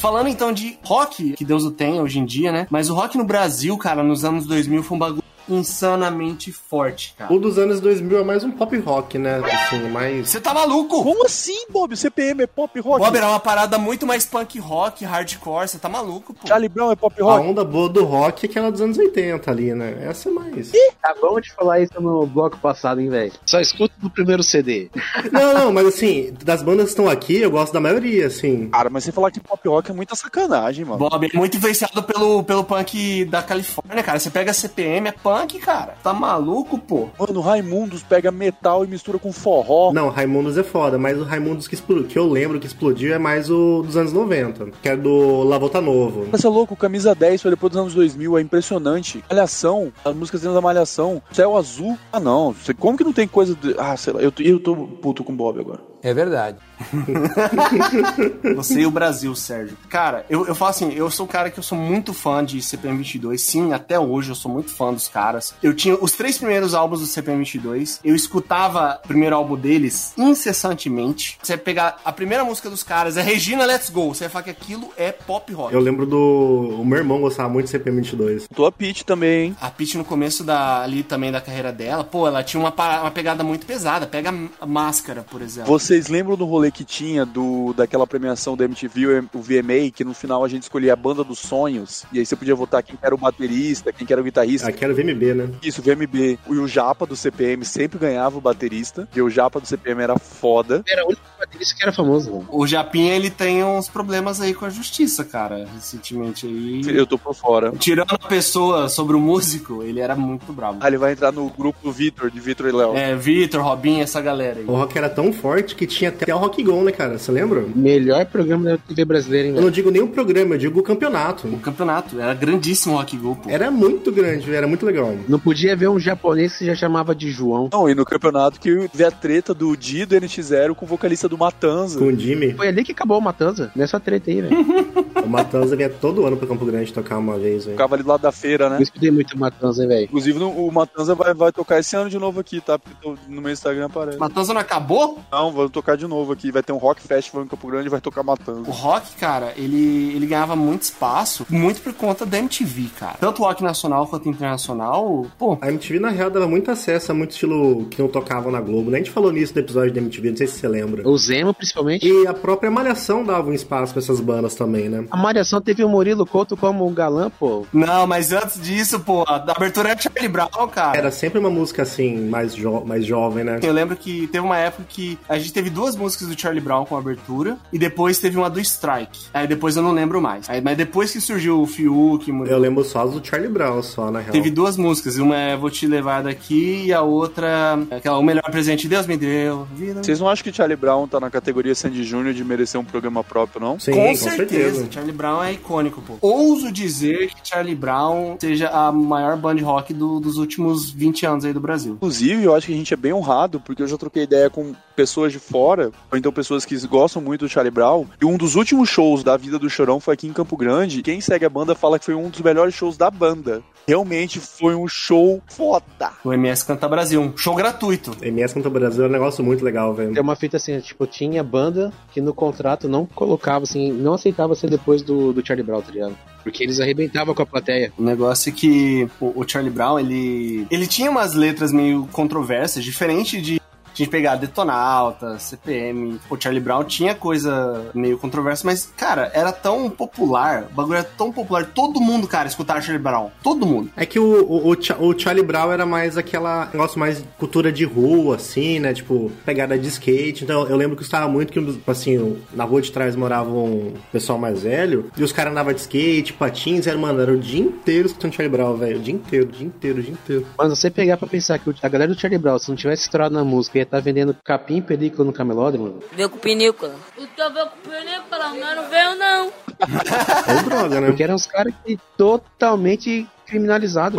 Falando então de rock, que Deus o tenha hoje em dia, né? Mas o rock no Brasil, cara, nos anos 2000 foi um bagulho insanamente forte, cara. O dos anos 2000 é mais um pop rock, né? Assim, mais. Você tá maluco? Como assim, Bob? O CPM é pop rock? Bob, era uma parada muito mais punk rock, hardcore, você tá maluco, pô. Charlie Brown é pop A rock? onda boa do rock é aquela dos anos 80 ali, né? Essa é mais. Acabamos de falar isso no bloco passado, hein, velho? Só escuta do primeiro CD. (laughs) Não, não, mas assim, das bandas que estão aqui, eu gosto da maioria, assim. Cara, mas você falar que pop rock é muita sacanagem, mano. Bob é muito influenciado pelo, pelo punk da Califórnia, cara. Você pega CPM, é punk, cara. Tá maluco, pô? Mano, Raimundos pega metal e mistura com forró. Não, Raimundos é foda, mas o Raimundos que, explodiu, que eu lembro que explodiu é mais o dos anos 90, que é do La Volta Novo. Você é louco, camisa 10 foi depois dos anos 2000, é impressionante. Malhação, as músicas dentro da Malhação, Céu Azul. Ah, não, você- como que não tem coisa. De... Ah, sei lá, eu, tô- eu tô puto com o Bob agora. É verdade. (laughs) Você e o Brasil, Sérgio. Cara, eu, eu falo assim, eu sou um cara que eu sou muito fã de CPM22. Sim, até hoje eu sou muito fã dos caras. Eu tinha os três primeiros álbuns do CPM22. Eu escutava o primeiro álbum deles incessantemente. Você vai pegar a primeira música dos caras, é Regina Let's Go. Você vai falar que aquilo é pop rock. Eu lembro do. O meu irmão gostava muito de CPM22. Tô a Peach também, hein? A Peach no começo da, ali também da carreira dela, pô, ela tinha uma, uma pegada muito pesada. Pega a máscara, por exemplo. Vocês lembram do rolê que tinha do daquela premiação da MTV, o VMA, que no final a gente escolhia a banda dos sonhos, e aí você podia votar quem era o baterista, quem era o guitarrista. Aqui era o VMB, né? Isso, VMB. E o Japa do CPM sempre ganhava o baterista, porque o Japa do CPM era foda. Era o único baterista que era famoso, velho. O Japinha, ele tem uns problemas aí com a justiça, cara, recentemente aí. Eu tô por fora. Tirando a pessoa sobre o músico, ele era muito bravo. Ah, ele vai entrar no grupo do Vitor, de Vitor e Léo. É, Vitor, Robinho, essa galera aí. O rock era tão forte que tinha até o Rock Go, né, cara? Você lembra? Melhor programa da TV brasileira, hein, Eu não digo nem o programa, eu digo o campeonato. O campeonato, era grandíssimo o Rock Go, pô. Era muito grande, era muito legal. Não podia ver um japonês que já chamava de João. Não, e no campeonato que vê a treta do Di do NX0 com o vocalista do Matanza. Com o Jimmy. Foi ali que acabou o Matanza. Nessa treta aí, velho. (laughs) O Matanza vinha todo ano pra Campo Grande tocar uma vez, velho. Ficava ali do lado da feira, né? Eu escutei muito Matanza, hein, velho. Inclusive, o Matanza vai, vai tocar esse ano de novo aqui, tá? Porque no meu Instagram aparece. Matanza não acabou? Não, vou tocar de novo aqui. Vai ter um Rock Festival em Campo Grande e vai tocar O Matanza. rock, cara, ele, ele ganhava muito espaço, muito por conta da MTV, cara. Tanto o rock nacional quanto internacional, pô. A MTV, na real, dava muito acesso a muito estilo que não tocavam na Globo, né? A gente falou nisso no episódio da MTV, não sei se você lembra. O Zemo, principalmente. E a própria Malhação dava um espaço pra essas bandas também, né? A Malhação teve o Murilo Couto como um galã, pô. Não, mas antes disso, pô, a da abertura era Charlie Brown, cara. Era sempre uma música assim, mais, jo mais jovem, né? Eu lembro que teve uma época que a gente teve duas músicas do Charlie Brown com abertura e depois teve uma do Strike. Aí depois eu não lembro mais. Aí, mas depois que surgiu o Fiuk, Eu lembro só do Charlie Brown, só, na real. teve duas músicas. Uma é Vou Te Levar Daqui e a outra, é aquela O Melhor Presente Deus Me Deu. Vida. Vocês não acham que Charlie Brown tá na categoria Sandy Júnior de merecer um programa próprio, não? Sim, com, com, certeza. certeza. Charlie Brown é icônico, pô. Ouso dizer que Charlie Brown seja a maior band rock do- dos últimos 20 anos aí do Brasil. Inclusive, eu acho que a gente é bem honrado, porque eu já troquei ideia com pessoas de fora, ou então pessoas que gostam muito do Charlie Brown, e um dos últimos shows da vida do Chorão foi aqui em Campo Grande. Quem segue a banda fala que foi um dos melhores shows da banda. Realmente foi um show foda. O MS Canta Brasil, um show gratuito. MS Canta Brasil é um negócio muito legal, velho. Tem uma fita assim, tipo, tinha banda que no contrato não colocava, assim, não aceitava ser depois do, do Charlie Brown, tá ligado? Porque eles arrebentavam com a plateia. O negócio é que o, o Charlie Brown, ele, ele tinha umas letras meio controversas, diferente de a gente pegar Detonauta, CPM, o Charlie Brown tinha coisa meio controversa, mas, cara, era tão popular, o bagulho era tão popular, todo mundo, cara, escutava Charlie Brown. Todo mundo. É que o, o, o, o Charlie Brown era mais aquela negócio mais cultura de rua, assim, né? Tipo, pegada de skate. Então eu lembro que estava muito que, assim, na rua de trás morava um pessoal mais velho, e os caras andavam de skate, patins, era, mano, era o dia inteiro escutando Charlie Brown, velho. O dia inteiro, o dia inteiro, o dia inteiro. Mas você pegar pra pensar que a galera do Charlie Brown, se não tivesse estourado na música, ia estar vendendo capim e película no camelódromo. Veio com pinícola. O teu veio com pinícola, mas não veio não. Ou (laughs) droga, né? Porque eram uns caras que totalmente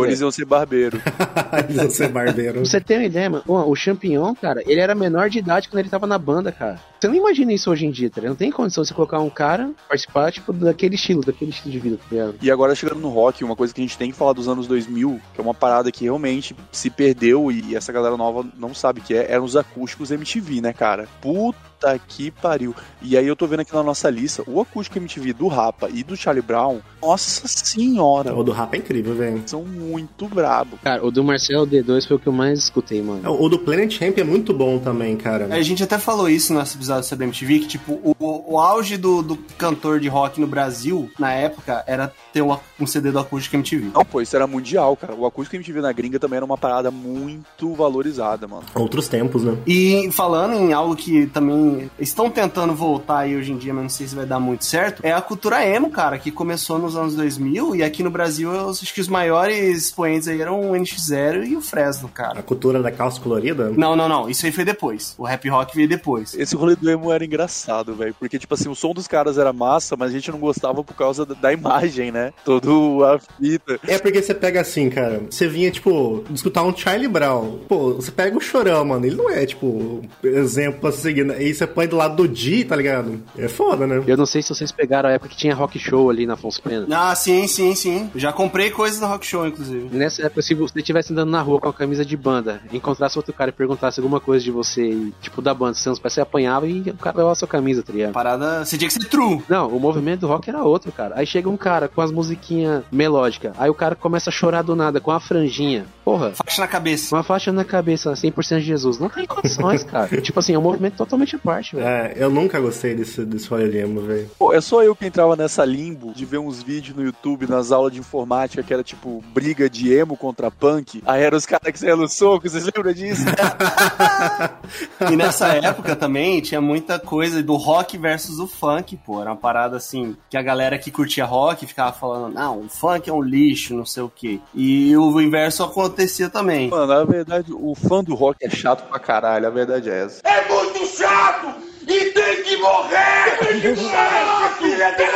velho. isso eu ser barbeiro. (laughs) Você é barbeiro. Pra você ter uma ideia, mano, o Champignon, cara, ele era menor de idade quando ele tava na banda, cara. Você não imagina isso hoje em dia, tá ligado? Não tem condição de você colocar um cara participar, tipo, daquele estilo, daquele estilo de vida, tá ligado? E agora chegando no rock, uma coisa que a gente tem que falar dos anos 2000, que é uma parada que realmente se perdeu e essa galera nova não sabe o que é, eram os acústicos MTV, né, cara? Puta que pariu. E aí eu tô vendo aqui na nossa lista, o acústico MTV do Rapa e do Charlie Brown, nossa senhora, O do rap é incrível, velho. são muito brabo. Cara, o do Marcelo D2 foi o que eu mais escutei, mano. O do Planet Ramp é muito bom também, cara. A gente até falou isso no nosso episódio sobre MTV, que, tipo, o, o auge do, do cantor de rock no Brasil, na época, era ter um, um CD do acústico MTV. Não, pô, isso era mundial, cara. O acústico MTV na gringa também era uma parada muito valorizada, mano. Outros tempos, né? E falando em algo que também estão tentando voltar aí hoje em dia, mas não sei se vai dar muito certo, é a cultura emo, cara, que começou nos anos 2000 e aqui no Brasil eu acho que os maiores expoentes aí eram o NX0 e o Fresno, cara. A cultura da calça colorida. Não, não, não, isso aí foi depois. O rap rock veio depois. Esse rolê do emo era engraçado, velho. Porque, tipo assim, o som dos caras era massa, mas a gente não gostava por causa da, imagem, né? Todo a fita. É porque você pega assim, cara. Você vinha, tipo, escutar um Charlie Brown. Pô, você pega o Chorão, mano. Ele não é, tipo, exemplo a seguir. né? Você põe do lado do Di, tá ligado? É foda, né? Eu não sei se vocês pegaram a época que tinha rock show ali na Afonso Pena. Ah, sim, sim, sim. Já comprei coisas no Rock Show, inclusive. Nessa época, se você estivesse andando na rua com a camisa de banda, encontrasse outro cara e perguntasse alguma coisa de você, e, tipo, da banda, você, você apanhava e o cara levava a sua camisa, tá ligado? Parada, você tinha que ser true. Não, o movimento do rock era outro, cara. Aí chega um cara com as musiquinhas melódicas, aí o cara começa a chorar do nada com a franjinha. Porra, Faixa na cabeça. uma faixa na cabeça, 100% de Jesus. Não tem condições, (laughs) cara. tipo assim, é um movimento totalmente à velho. É, eu nunca gostei desse, desse rolê de emo, velho. Pô, é só eu que entrava nessa limbo de ver uns vídeos no YouTube, nas aulas de informática, que era tipo briga de emo contra punk. Aí eram os caras que saíam no soco, vocês lembram disso? (laughs) (laughs) E nessa época também tinha muita coisa do rock versus o funk, pô. Era uma parada assim, que a galera que curtia rock ficava falando, não, o funk é um lixo, não sei o quê. E o inverso acontecia também. Mano, na verdade, o fã do rock é chato pra caralho, a verdade é essa. É muito e tem que morrer! Filha da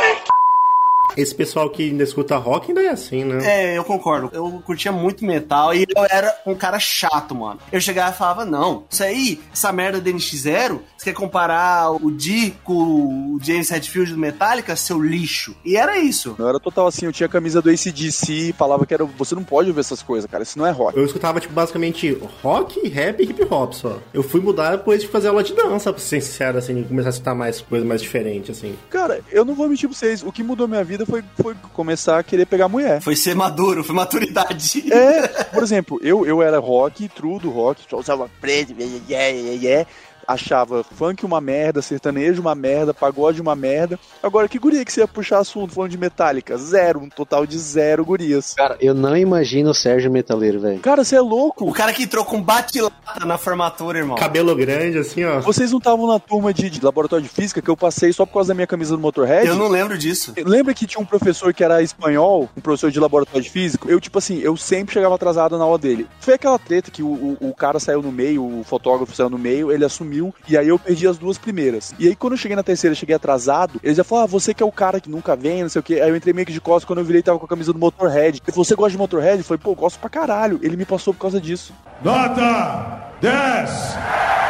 Esse pessoal que ainda escuta rock ainda é assim, né? É, eu concordo. Eu curtia muito metal e eu era um cara chato, mano. Eu chegava e falava, não, isso aí, essa merda do NX0, você quer comparar o D com o James Hetfield do Metallica, seu lixo. E era isso. Não era total assim, eu tinha a camisa do ACDC e falava que era. Você não pode ouvir essas coisas, cara. Isso não é rock. Eu escutava, tipo, basicamente rock, rap e hip hop só. Eu fui mudar depois de fazer aula de dança, pra ser sincero, assim, e começar a escutar mais coisa mais diferente, assim. Cara, eu não vou mentir pra vocês. O que mudou minha vida foi, foi começar a querer pegar mulher. Foi ser maduro, foi maturidade. É, (laughs) por exemplo, eu, eu era rock, true do rock, só usava preto, yeah, yeah, yeah, yeah. Achava funk uma merda, sertanejo uma merda, pagode uma merda. Agora, que guria que você ia puxar assunto falando de Metallica? Zero, um total de zero gurias. Cara, eu não imagino o Sérgio Metaleiro, velho. Cara, você é louco? O cara que entrou com bate-lata na formatura, irmão. Cabelo grande, assim, ó. Vocês não estavam na turma de, de laboratório de física que eu passei só por causa da minha camisa do Motorhead? Eu não lembro disso. Lembra que tinha um professor que era espanhol, um professor de laboratório de físico? Eu, tipo assim, eu sempre chegava atrasado na aula dele. Foi aquela treta que o, o, o cara saiu no meio, o fotógrafo saiu no meio, ele assumiu, e aí eu perdi as duas primeiras. E aí quando eu cheguei na terceira, cheguei atrasado, ele já falou, ah, você que é o cara que nunca vem, não sei o que. Aí eu entrei meio que de costas, quando eu virei, tava com a camisa do Motorhead. Ele falou, você gosta de Motorhead? Eu falei, pô, gosto pra caralho. Ele me passou por causa disso. Nota 10!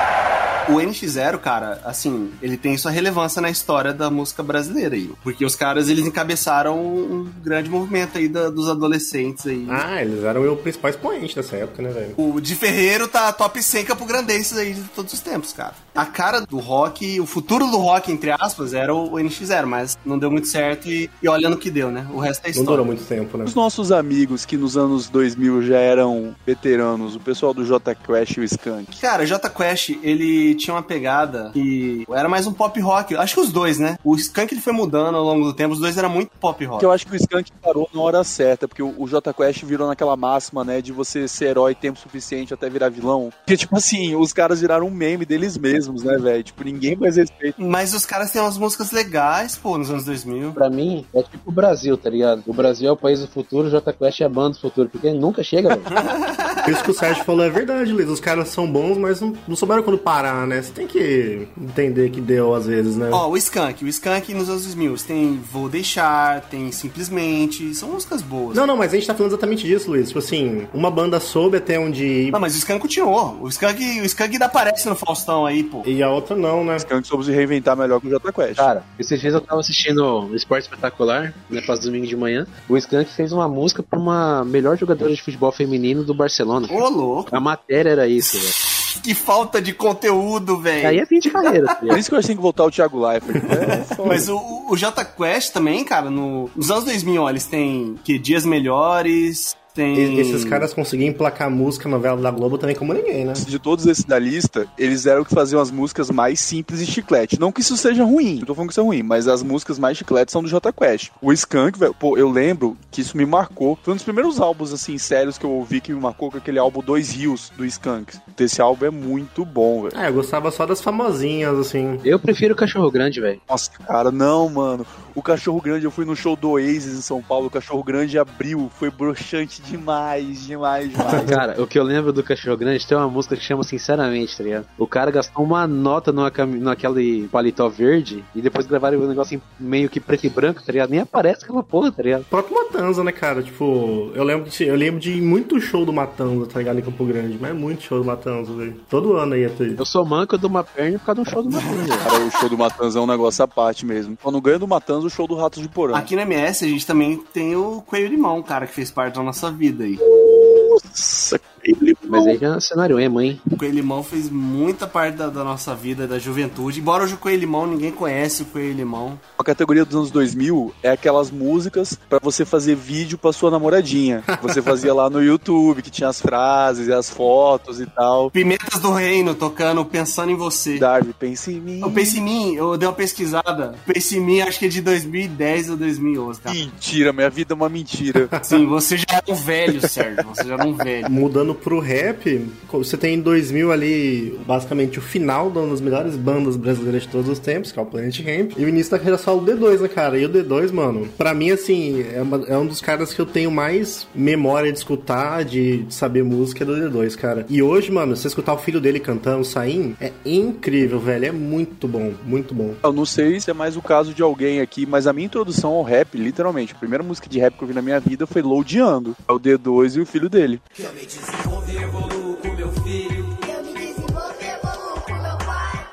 O NX0, cara, assim, ele tem sua relevância na história da música brasileira aí. Porque os caras, eles encabeçaram um grande movimento aí da- dos adolescentes aí. Ah, eles eram o principal expoente dessa época, né, velho? O de Ferreiro tá top 100 Campo Grandenses aí de todos os tempos, cara. A cara do rock, o futuro do rock, entre aspas, era o NX0, mas não deu muito certo e, e olha no que deu, né? O resto é Não história. durou muito tempo, né? Os nossos amigos que nos anos 2000 já eram veteranos, o pessoal do J Quest e o Skank. Cara, o J Quest, ele tinha uma pegada que era mais um pop rock. Acho que os dois, né? O Skunk ele foi mudando ao longo do tempo, os dois eram muito pop rock. Eu acho que o Skank parou na hora certa, porque o, o J Quest virou naquela máxima, né, de você ser herói tempo suficiente até virar vilão. Porque, tipo assim, os caras viraram um meme deles mesmos, né, velho? Tipo, ninguém mais respeita. Mas os caras têm umas músicas legais, pô, nos anos 2000. Pra mim, é tipo o Brasil, tá ligado? O Brasil é o país do futuro, o J Quest é a banda do futuro, porque nunca chega, velho. (laughs) Isso que o Sérgio falou é verdade, Luiz. Os caras são bons, mas não, não souberam quando parar, né? Você tem que entender que deu às vezes, né? Ó, o Skunk, o Skunk nos anos 2000, tem Vou Deixar, tem Simplesmente, são músicas boas. Não, não, mas a gente tá falando exatamente disso, Luiz. Tipo assim, uma banda soube até onde ir Não, mas o Skunk continuou. O Skunk, o Skunk ainda aparece no Faustão aí, pô. e a outra não, né? O Skank soube se reinventar melhor que o J Quest. Cara, esses dias eu tava assistindo o Esporte Espetacular, né, faz domingo de manhã. O Skank fez uma música pra uma melhor jogadora de futebol feminino do Barcelona. Ô, louco. A matéria era isso, velho. (laughs) Que falta de conteúdo, velho. Aí é fim de carreira, tá Por isso que eu acho que voltar o Thiago Leifert. É, foda. Mas o, o J Quest também, cara, no, nos anos 2000, ó, eles têm que Dias Melhores, tem... E- Esses caras conseguiam emplacar música novela da Globo também como ninguém, né? De todos esses da lista, eles eram que faziam as músicas mais simples e chiclete. Não que isso seja ruim, não tô falando que isso é ruim, mas as músicas mais chiclete são do J Quest. O Skunk, velho, pô, eu lembro que isso me marcou. Foi um dos primeiros álbuns, assim, sérios que eu ouvi que me marcou com aquele álbum Dois Rios do Skunk. Esse álbum é muito bom, velho. Ah, eu gostava só das famosinhas, assim. Eu prefiro o Cachorro Grande, velho. Nossa, cara, não, mano. O Cachorro Grande, eu fui no show do Oasis em São Paulo, o Cachorro Grande abriu, foi broxante demais, demais, demais. (laughs) Cara, o que eu lembro do Cachorro Grande tem uma música que chama Sinceramente, tá ligado? O cara gastou uma nota numa cami- naquele paletó verde e depois gravaram um negócio em meio que preto e branco, tá ligado? Nem aparece aquela porra, tá ligado? O próprio Matanza, né, cara? Tipo, eu lembro, de, eu lembro de muito show do Matanza, tá ligado? Em Campo Grande. Mas é muito show do Matanza, velho. Todo ano aí até. Eu sou manco de uma perna por causa de um show do (laughs) Matanza. Cara, o show do Matanza é um negócio à parte mesmo. Quando ganha do Matanza, o show do Ratos de Porão. Aqui no MS a gente também tem o Coelho Limão, cara, que fez parte da nossa vida aí. Nossa, Mas aí já é cenário emo, hein? O Coelho Limão fez muita parte da, da nossa vida, da juventude. Embora hoje o Coelho Limão, ninguém conhece o Coelho Limão. A categoria dos anos 2000 é aquelas músicas pra você fazer vídeo pra sua namoradinha. Você fazia lá no YouTube, que tinha as frases e as fotos e tal. Pimentas do Reino tocando Pensando em Você. Darby, pense em mim. O Pense em Mim, eu dei uma pesquisada. Pense em Mim, acho que é de 2010 ou 2011, cara. Mentira, minha vida é uma mentira. Sim, você já é um velho, Sérgio. Você já é um velho. Mudando pro rap, você tem em 2000 ali, basicamente, o final de uma das melhores bandas brasileiras de todos os tempos, que é o Planet Ramp, e o início da carreira solo do D2, né, cara? E o D2, mano, pra mim, assim, é, uma- é um dos caras que eu tenho mais memória de escutar, de, de saber música é do D2, cara. E hoje, mano, você escutar o filho dele cantando, Saim, é incrível, velho. É muito bom, muito bom. Eu não sei se é mais o caso de alguém aqui, mas a minha introdução ao rap, literalmente, a primeira música de rap que eu vi na minha vida foi Lodeando. É o D2 e o filho dele. Eu me e evoluo com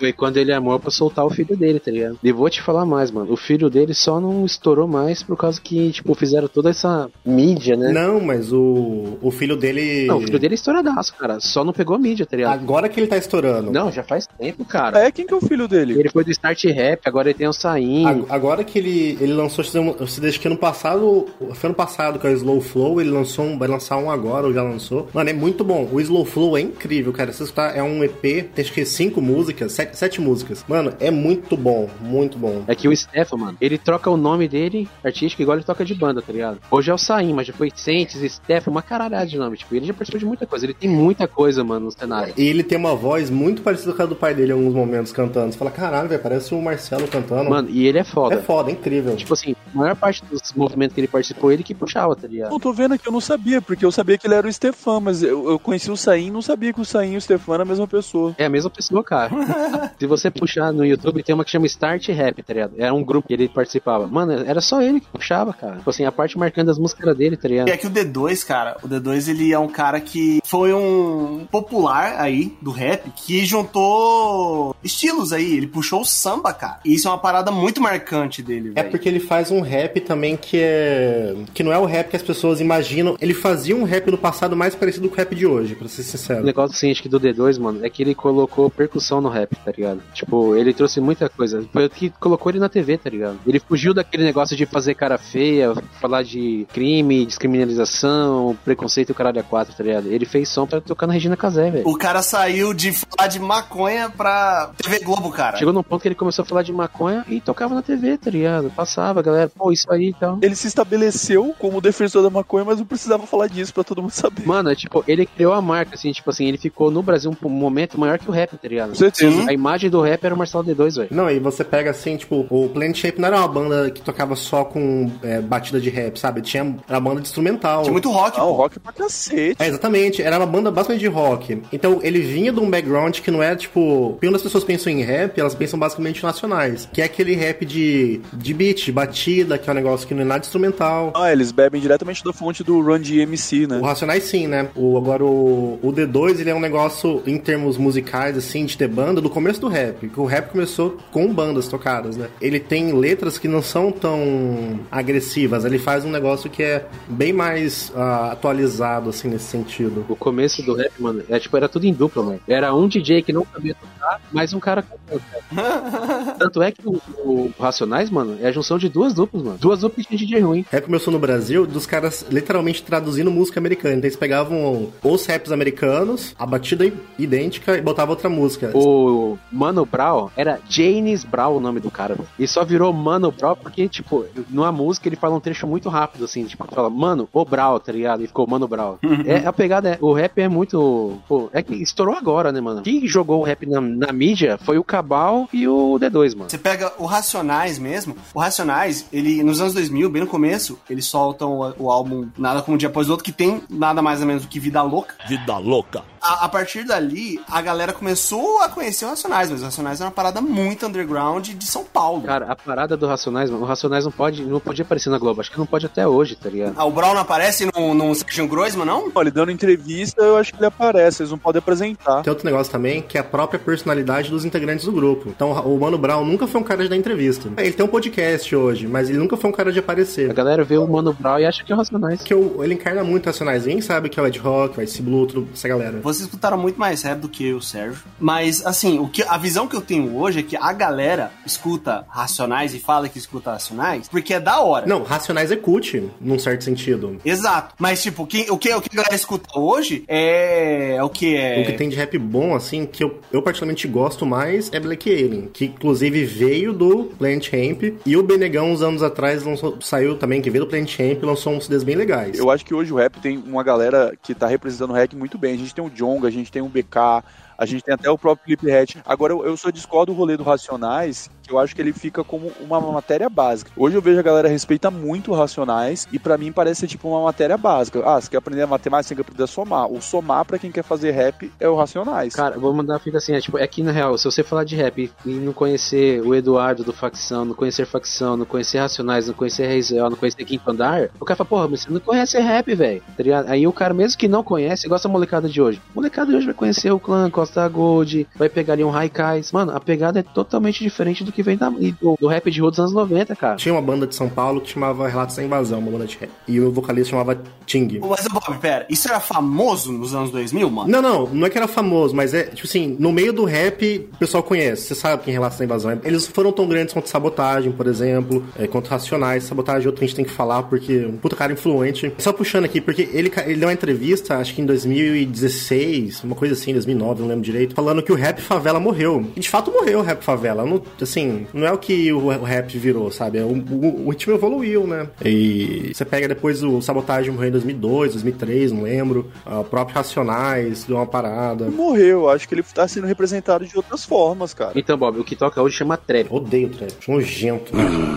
Foi quando ele amou pra soltar o filho dele, tá ligado? E vou te falar mais, mano. O filho dele só não estourou mais por causa que, tipo, fizeram toda essa mídia, né? Não, mas o, o filho dele. Não, o filho dele é estouradaço, cara. Só não pegou a mídia, tá ligado? Agora que ele tá estourando. Não, já faz tempo, cara. É, quem que é o filho dele? Ele foi do Start Rap, agora ele tem o Saim. Ag- Agora que ele, ele lançou, se desde que ano passado, foi ano passado que é o Slow Flow, ele lançou um, vai lançar um agora, ou já lançou. Mano, é muito bom. O Slow Flow é incrível, cara. Você está, é um EP, tem acho que cinco músicas, sete, sete músicas. Mano, é muito bom, muito bom. É que o Stefan, mano, ele troca o nome dele, artístico, igual ele toca de banda, tá ligado? Hoje é o Saim, mas já foi Sentes, Stefan, uma caralhada de nome. Tipo, ele já participou de muita coisa. Ele tem muita coisa, mano, no cenário. E ele tem uma voz muito parecida com a do pai dele em alguns momentos cantando. Você fala, caralho, velho, parece o Marcelo cantando. Mano, e ele é foda. é foda, é incrível. Tipo assim, a maior parte dos movimentos que ele participou, ele que puxava, tá ligado? Não, tô vendo aqui, eu não sabia, porque eu sabia que ele era o Stefan, mas eu, eu conheci o Saim e não sabia que o Saim e o Stefan eram a mesma pessoa. É a mesma pessoa, cara. (laughs) Se você puxar no YouTube, tem uma que chama Start Rap, tá ligado? Era um grupo que ele participava. Mano, era só ele que puxava, cara. Tipo assim, a parte marcando as músicas era dele, tá ligado? E é que o D2, cara, o D2 ele é um cara que foi um popular aí do rap que juntou estilos aí. Ele puxou o samba, cara. E isso é uma parada muito marcante dele, É velho. porque ele faz um rap também que é. que não é o rap que as pessoas imaginam. Ele fazia um rap no passado mais parecido com o rap de hoje, pra ser O sincero. negócio assim, acho que do D2, mano, é que ele colocou percussão no rap, tá ligado? Tipo, ele trouxe muita coisa. Foi o que colocou ele na TV, tá ligado? Ele fugiu daquele negócio de fazer cara feia, falar de crime, descriminalização, preconceito e o caralho a quatro, tá ligado? Ele fez som pra tocar na Regina Casé, velho. O cara saiu de falar de maconha pra TV Globo, cara. Chegou num ponto que ele começou a falar de maconha e tocava na TV, tá ligado? Passava, galera, pô, isso aí e tal. Ele se estabeleceu como defensor da maconha, mas não precisava falar disso pra todo mundo saber. Mano, é tipo, ele criou a marca, assim, tipo assim, ele ficou no Brasil um momento maior que o rap, tá ligado? Com certeza. A imagem do rap era o Marcelo D2, velho. Não, e você pega assim, tipo, o Planet Shape não era uma banda que tocava só com é, batida de rap, sabe? Tinha era uma banda de instrumental. Tinha muito rock, Não, pô. rock pra cacete. É, exatamente. Era uma banda basicamente de rock. Então, ele vinha de um background que não é, tipo... Quando as pessoas pensam em rap, elas pensam basicamente em nacionais. Que é aquele rap de, de beat, de batida, que é um negócio que não é nada instrumental. Ah, eles bebem diretamente da fonte do Run DMC, né? O Racionais sim, né? O, agora o, o D2, ele é um negócio, em termos musicais, assim, de ter banda, do começo do rap. Que o rap começou com bandas tocadas, né? Ele tem letras que não são tão agressivas. Ele faz um negócio que é bem mais ah, atualizado, assim, nesse sentido. O começo do rap, mano, é tipo, era tudo em dupla, mano. Era um DJ que não sabia tocar, mais um cara cantando. (laughs) Tanto é que o, o Racionais, mano, é a junção de duas duplas, mano. Duas duplas de DJ ruim. Rap começou no Brasil dos caras literalmente traduzindo música americana. Então eles pegavam os raps americanos, a batida idêntica e botavam outra música. O Mano Brown era James Brown o nome do cara, velho. E só virou Mano Brown porque, tipo, numa música ele fala um trecho muito rápido, assim, tipo, fala, mano, o Brown, tá ligado? E ficou Mano Brown. é, a pegada é, o rap é muito, pô, é que estourou agora, né, mano? Quem jogou o rap na, na mídia foi o Cabal e o D2, mano. Você pega o Racionais mesmo. O Racionais, ele nos anos 2000, bem no começo, eles soltam o, o álbum Nada Como Um Dia Após o Outro, que tem nada mais ou menos do que Vida Louca. Vida louca. A, a partir dali, a galera começou a conhecer o Racionais, mas o Racionais é uma parada muito underground de São Paulo. Cara, a parada do Racionais, mano, o Racionais não pode, não podia aparecer na Globo, acho que não pode até hoje, tá ligado? Ah, o Brown não aparece no, no Sérgio Groisman, não? Olha, dando entrevista, eu acho que ele aparece, eles não podem apresentar. Tem outro negócio também, que é a própria personalidade dos integrantes do grupo. Então, o Mano Brown nunca foi um cara de dar entrevista. Ele tem um podcast hoje, mas ele nunca foi um cara de A aparecer. galera vê o Mano Brown e acha que é o Racionais. Porque o- ele encarna muito Racionais. Ninguém sabe que é o Ed Rock, o Ice Blue, tudo essa galera. Vocês escutaram muito mais rap do que eu, Sérgio. Mas, assim, o que, a visão que eu tenho hoje é que a galera escuta Racionais e fala que escuta Racionais porque é da hora. Não, Racionais é cult, num certo sentido. Exato. Mas, tipo, quem- o, que, o que a galera escuta hoje é, é o que é... O que tem de rap bom, assim, que eu, eu particularmente gosto mais é Black Alien, que inclusive veio do Planet Hemp, e o Benegão, uns anos atrás, lançou- saiu também, que veio do Planet Hemp, e lançou uns CDs bem legais. Eu acho que hoje o rap tem uma galera que tá representando o rap muito bem. A gente tem o Jonga, a gente tem o BK, a gente tem até o próprio Hatch. Agora, eu, eu só discordo do rolê do Racionais, eu acho que ele fica como uma matéria básica. Hoje eu vejo a galera respeita muito Racionais, e pra mim parece ser tipo uma matéria básica. Ah, você quer aprender matemática, você tem que aprender a somar. O somar, pra quem quer fazer rap, é o Racionais. Cara, vou mandar fita assim, é tipo, é que na real, se você falar de rap e não conhecer o Eduardo do Facção, não conhecer Facção, não conhecer Racionais, não conhecer Reisel, não conhecer Quinto Andar, o cara fala, porra, mas você não conhece rap, velho, tá? Aí o cara, mesmo que não conhece, igual essa molecada de hoje. A molecada de hoje vai conhecer o clã Costa Gold, vai pegar ali um Raikais. Mano, a pegada é totalmente diferente do que vem da, do, do rap de rua dos anos 90, cara. Tinha uma banda de São Paulo que chamava Relatos da Invasão, uma banda de rap. E o vocalista chamava Ting. Mas, Bob, pera, isso era famoso nos anos 2000, mano? Não, não, não é que era famoso, mas é, tipo assim, no meio do rap, o pessoal conhece. Você sabe quem é Relatos da Invasão. Eles foram tão grandes quanto Sabotagem, por exemplo, é, quanto Racionais. Sabotagem é outro que a gente tem que falar, porque um puta cara influente. Só puxando aqui, porque ele, ele deu uma entrevista, acho que em 2016, uma coisa assim, 2009, não lembro direito, falando que o rap favela morreu. E de fato morreu o rap favela. Não, assim, não é o que o, o rap virou, sabe? É O, o, o ritmo evoluiu, né? E você pega depois o Sabotagem morreu em 2002, 2003, não lembro. Ah, O próprio Racionais deu uma parada. Morreu, acho que ele tá sendo representado de outras formas, cara. Então, Bob, o que toca hoje chama trap. Odeio trap, nojento.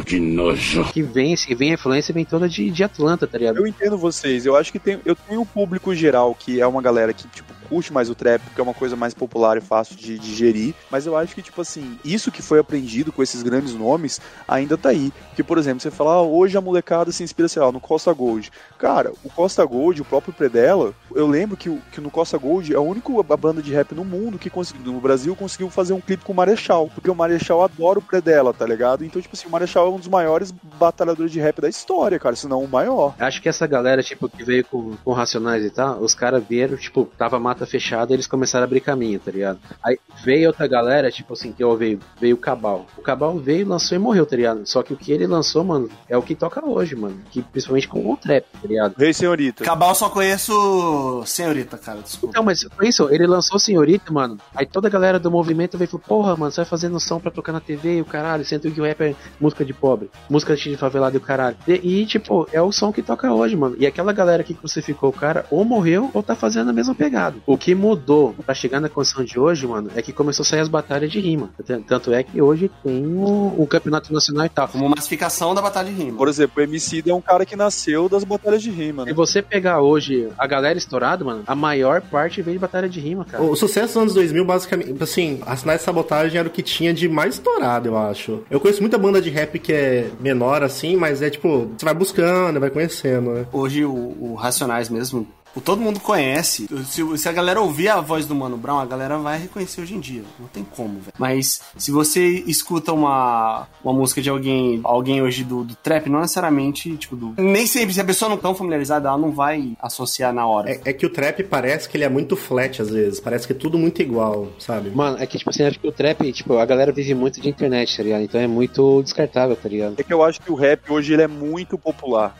Que nojo. Que vem, que vem a influência, vem toda de, de Atlanta, tá ligado? Eu entendo vocês. Eu acho que tem, eu tenho um público geral que é uma galera que, tipo, curte mais o trap, porque é uma coisa mais popular e fácil de digerir. Mas eu acho que, tipo assim, isso que foi aprendido com esses grandes nomes ainda tá aí. Porque, por exemplo, você fala, ah, hoje a molecada se inspira, sei lá, no Costa Gold. Cara, o Costa Gold, o próprio Predella, eu lembro que, o- que no Costa Gold é a única banda de rap no mundo que conseguiu, no Brasil conseguiu fazer um clipe com o Marechal. Porque o Marechal adora o Predella, tá ligado? Então, tipo assim, o Marechal é um dos maiores batalhadores de rap da história, cara, se não o maior. Acho que essa galera, tipo, que veio com, com Racionais e tal, os caras vieram, tipo, tava mata fechada eles começaram a abrir caminho, tá ligado? Aí veio outra galera, tipo assim, que ó, veio, veio o Cabal. O Cabal veio, lançou e morreu, tá ligado? Só que o que ele lançou, mano, é o que toca hoje, mano. Que, principalmente com o trap, tá ligado? Rei Senhorita. Cabal só conheço Senhorita, cara, desculpa. Não, mas foi isso, ele lançou Senhorita, mano. Aí toda a galera do movimento veio e falou, porra, mano, você vai fazendo som pra tocar na TV e o caralho, sendo que o rap é música de pobre, música de favelado e o caralho. E, e, tipo, é o som que toca hoje, mano. E aquela galera que crucificou o cara ou morreu ou tá fazendo a mesma pegada. O que mudou pra chegar na condição de hoje, mano, é que começou a sair as batalhas de rima. Tanto é que hoje tem o, o campeonato nacional e tal. Como massificação da batalha de rima. Por exemplo, o MC é um cara que nasceu das batalhas de rima, né? Se você pegar hoje a galera estourada, mano, a maior parte veio de batalha de rima, cara. O sucesso dos anos 2000, basicamente, assim, a Sinais de Sabotagem era o que tinha de mais estourado, eu acho. Eu conheço muita banda de rap que é menor, assim, mas é tipo, você vai buscando, vai conhecendo, né? Hoje o, o Racionais mesmo, todo mundo conhece. Se, se a galera ouvir a voz do Mano Brown, a galera vai reconhecer hoje em dia. Não tem como, velho. Mas se você escuta uma, uma música de alguém, alguém hoje do, do trap, não necessariamente, tipo, do. Nem sempre, se a pessoa não tão familiarizada, ela não vai associar na hora. É, é que o trap parece que ele é muito flat às vezes, parece que é tudo muito igual, sabe? Mano, é que, tipo assim, acho que o trap, tipo, a galera vive muito de internet, tá ligado? Então é muito descartável, tá ligado? É que eu acho que o rap hoje ele é muito popular.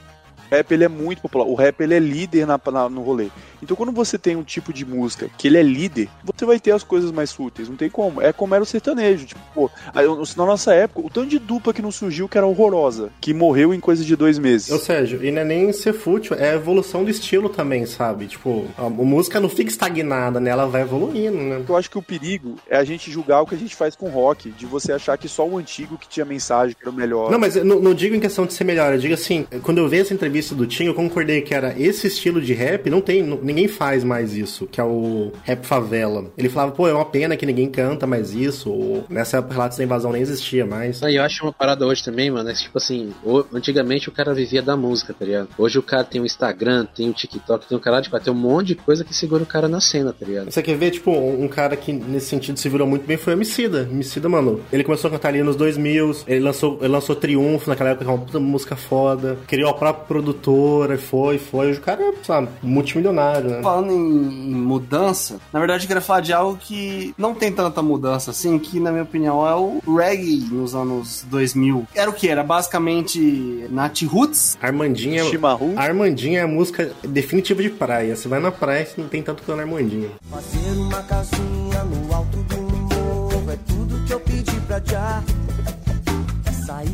Rap ele é muito popular. O rap ele é líder na, na- no rolê. Então quando você tem um tipo de música que ele é líder, você vai ter as coisas mais fúteis. Não tem como. É como era o sertanejo. Tipo, pô, na nossa época, o tanto de dupla que não surgiu que era horrorosa. Que morreu em coisa de dois meses. Ou seja, e não é nem ser fútil, é a evolução do estilo também, sabe? Tipo, a, música não fica estagnada, né? Ela vai evoluindo, né? Eu acho que o perigo é a gente julgar o que a gente faz com rock, de você achar que só o antigo que tinha mensagem que era o melhor. Não, mas eu não, não digo em questão de ser melhor, eu digo assim, quando eu vi essa entrevista do Tim, eu concordei que era esse estilo de rap, não tem, não- ninguém faz mais isso, que é o rap favela. Ele falava, pô, é uma pena que ninguém canta mais isso, ou nessa época Relatos da Invasão nem existia mais. Ah, E eu acho uma parada hoje também, mano, é que, tipo assim, antigamente o cara vivia da música, tá ligado? Hoje o cara tem o Instagram, tem o TikTok, tem o caralho de quatro, tem um monte de coisa que segura o cara na cena, tá ligado? Você quer ver, tipo, um um cara que nesse sentido se virou muito bem foi o Emicida. Emicida, mano, ele começou a cantar ali nos 2000, ele lançou, ele lançou Triunfo naquela época, que é uma puta música foda, criou a própria produtora, foi, foi. Hoje o cara é, sabe, multimilionário, né? Falando em, em mudança, na verdade eu queria falar de algo que não tem tanta mudança assim, que na minha opinião é o reggae nos anos 2000. Era o que? Era basicamente Nat Roots, Armandinha, Chimarrão. Armandinha é a música definitiva de praia. Você vai na praia, você não tem tanto cano Armandinha. Fazer uma casinha no alto do morro é tudo que eu pedi pra já.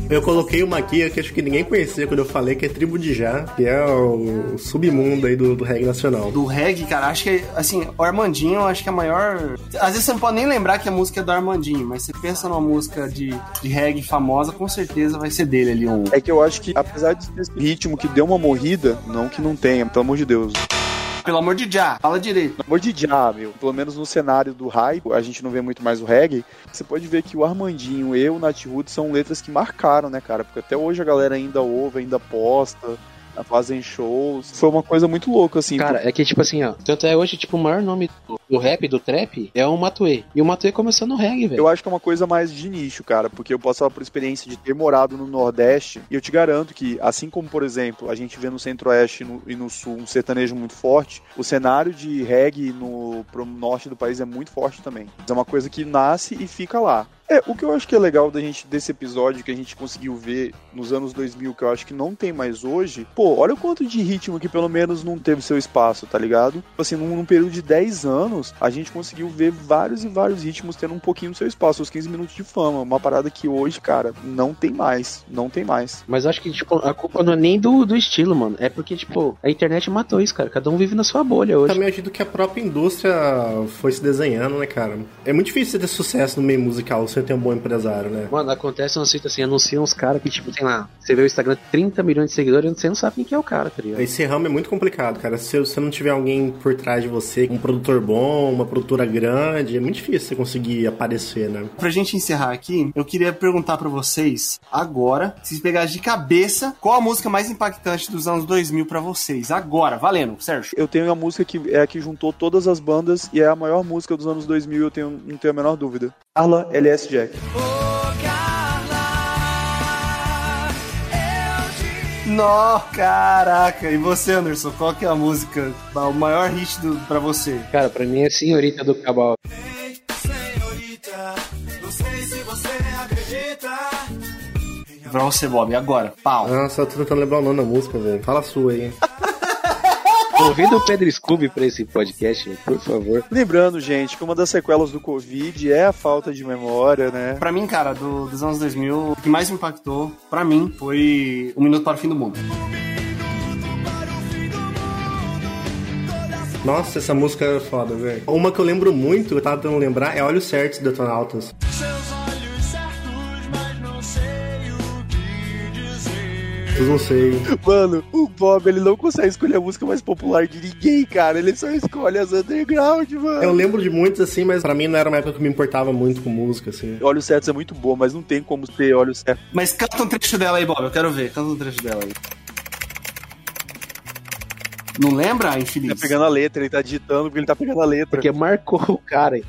Eu coloquei uma aqui que acho que ninguém conhecia quando eu falei, que é Tribo de Já, que é o submundo aí do, do reggae nacional. do reggae, cara, acho que, assim, o Armandinho, acho que é a maior... Às vezes você não pode nem lembrar que a música é do Armandinho, mas você pensa numa música de, de reggae famosa, com certeza vai ser dele ali um... É que eu acho que, apesar de ter esse ritmo que deu uma morrida, não que não tenha, pelo amor de Deus. Pelo amor de Já, fala direito. Pelo amor de já, meu. Pelo menos no cenário do hype, a gente não vê muito mais o reggae. Você pode ver que o Armandinho e o Nat Roots são letras que marcaram, né, cara? Porque até hoje a galera ainda ouve, ainda posta, fazem shows. Foi uma coisa muito louca, assim. Cara, é que, tipo assim, ó, tanto é hoje, tipo, o maior nome do, do rap, do trap, é o Matuê. E o Matuê começou no reggae, velho. Eu acho que é uma coisa mais de nicho, cara, porque eu posso falar por experiência de ter morado no Nordeste, e eu te garanto que, assim como, por exemplo, a gente vê no Centro-Oeste e no- e no Sul um sertanejo muito forte, o cenário de reggae no pro norte do país é muito forte também. É uma coisa que nasce e fica lá. É, o que eu acho que é legal da gente, desse episódio que a gente conseguiu ver nos anos 2000, que eu acho que não tem mais hoje, pô, olha o quanto de ritmo que pelo menos não teve seu espaço, tá ligado? Tipo Assim, num, num período de 10 anos, a gente conseguiu ver vários e vários ritmos tendo um pouquinho do seu espaço, os 15 minutos de fama. Uma parada que hoje, cara, não tem mais. Não tem mais. Mas eu acho que, tipo, a culpa não é nem do, do estilo, mano. É porque, tipo, a internet matou isso, cara. Cada um vive na sua bolha hoje. Também acredito que a própria indústria foi se desenhando, né, cara? É muito difícil você ter sucesso no meio musical. Você tem um bom empresário, né? Mano, acontece um sítio assim, anunciam uns caras que, tipo, tem lá, você vê o Instagram 30 milhões de seguidores e você não sabe quem que é o cara, tá ligado? Esse ramo é muito complicado, cara. Se você não tiver alguém por trás de você, um produtor bom, uma produtora grande, é muito difícil você conseguir aparecer, né? Pra gente encerrar aqui, eu queria perguntar pra vocês, agora, se pegar de cabeça, qual a música mais impactante dos anos 2000 pra vocês? Agora, valendo, Sérgio. Eu tenho a música que é a que juntou todas as bandas e é a maior música dos anos 2000, eu tenho, não tenho a menor dúvida. Carla LS Jack. Nó, caraca. E você, Anderson, qual que é a música, o maior hit do, pra você? Cara, pra mim é Senhorita do Cabal. Senhorita, não sei se você acredita. Pra você, Bob, agora, pau. Nossa, eu tô tentando lembrar o nome da música, velho. Fala a sua aí. (laughs) Convida o Pedro Scooby pra esse podcast, por favor. Lembrando, gente, que uma das sequelas do Covid é a falta de memória, né? Pra mim, cara, do- dos anos 2000, o que mais me impactou, pra mim, foi O Minuto para o Fim do Mundo. Nossa, essa música é foda, velho. Uma que eu lembro muito, eu tava tentando lembrar, é Olhos Certos do Detonautas. Seus Eu não sei. Mano, o Bob, ele não consegue escolher a música mais popular de ninguém, cara. Ele só escolhe as underground, mano. Eu lembro de muitos assim, mas pra mim não era uma época que me importava muito com música, assim. Olhos Certos é muito bom, mas não tem como ter Olhos Certos. Mas canta um trecho dela aí, Bob, eu quero ver. Canta um trecho dela aí. Não lembra, Ele infeliz? tá pegando a letra, ele tá digitando porque ele tá pegando a letra. Porque marcou o cara. hein?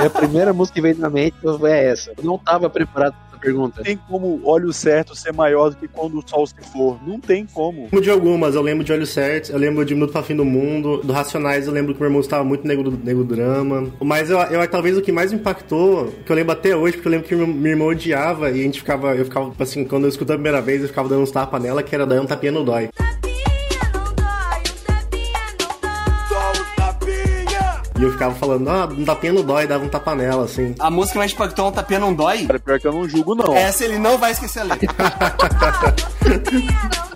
E (laughs) a primeira música que veio na mente é essa. Eu não tava preparado pra essa pergunta. Não tem como Olhos Certos ser maior do que quando o sol se for. Não tem como. Lembro de algumas, eu lembro de Olhos Certos, eu lembro de Minuto pra Fim do Mundo, do Racionais eu lembro que meu irmão estava muito nego, nego drama. Mas eu, eu talvez o que mais me impactou, que eu lembro até hoje, porque eu lembro que meu, meu irmão odiava e a gente ficava, eu ficava, assim, quando eu escutei a primeira vez, eu ficava dando uns tapas nela, que era daí um tapinha no dói. Ficava falando, ah, um tapinha no dói, dava um tapa nela, assim. A música mais impactou é um tapinha não dói? Cara, pior que eu não julgo, não. Essa ele não vai esquecer a letra. (laughs) (laughs)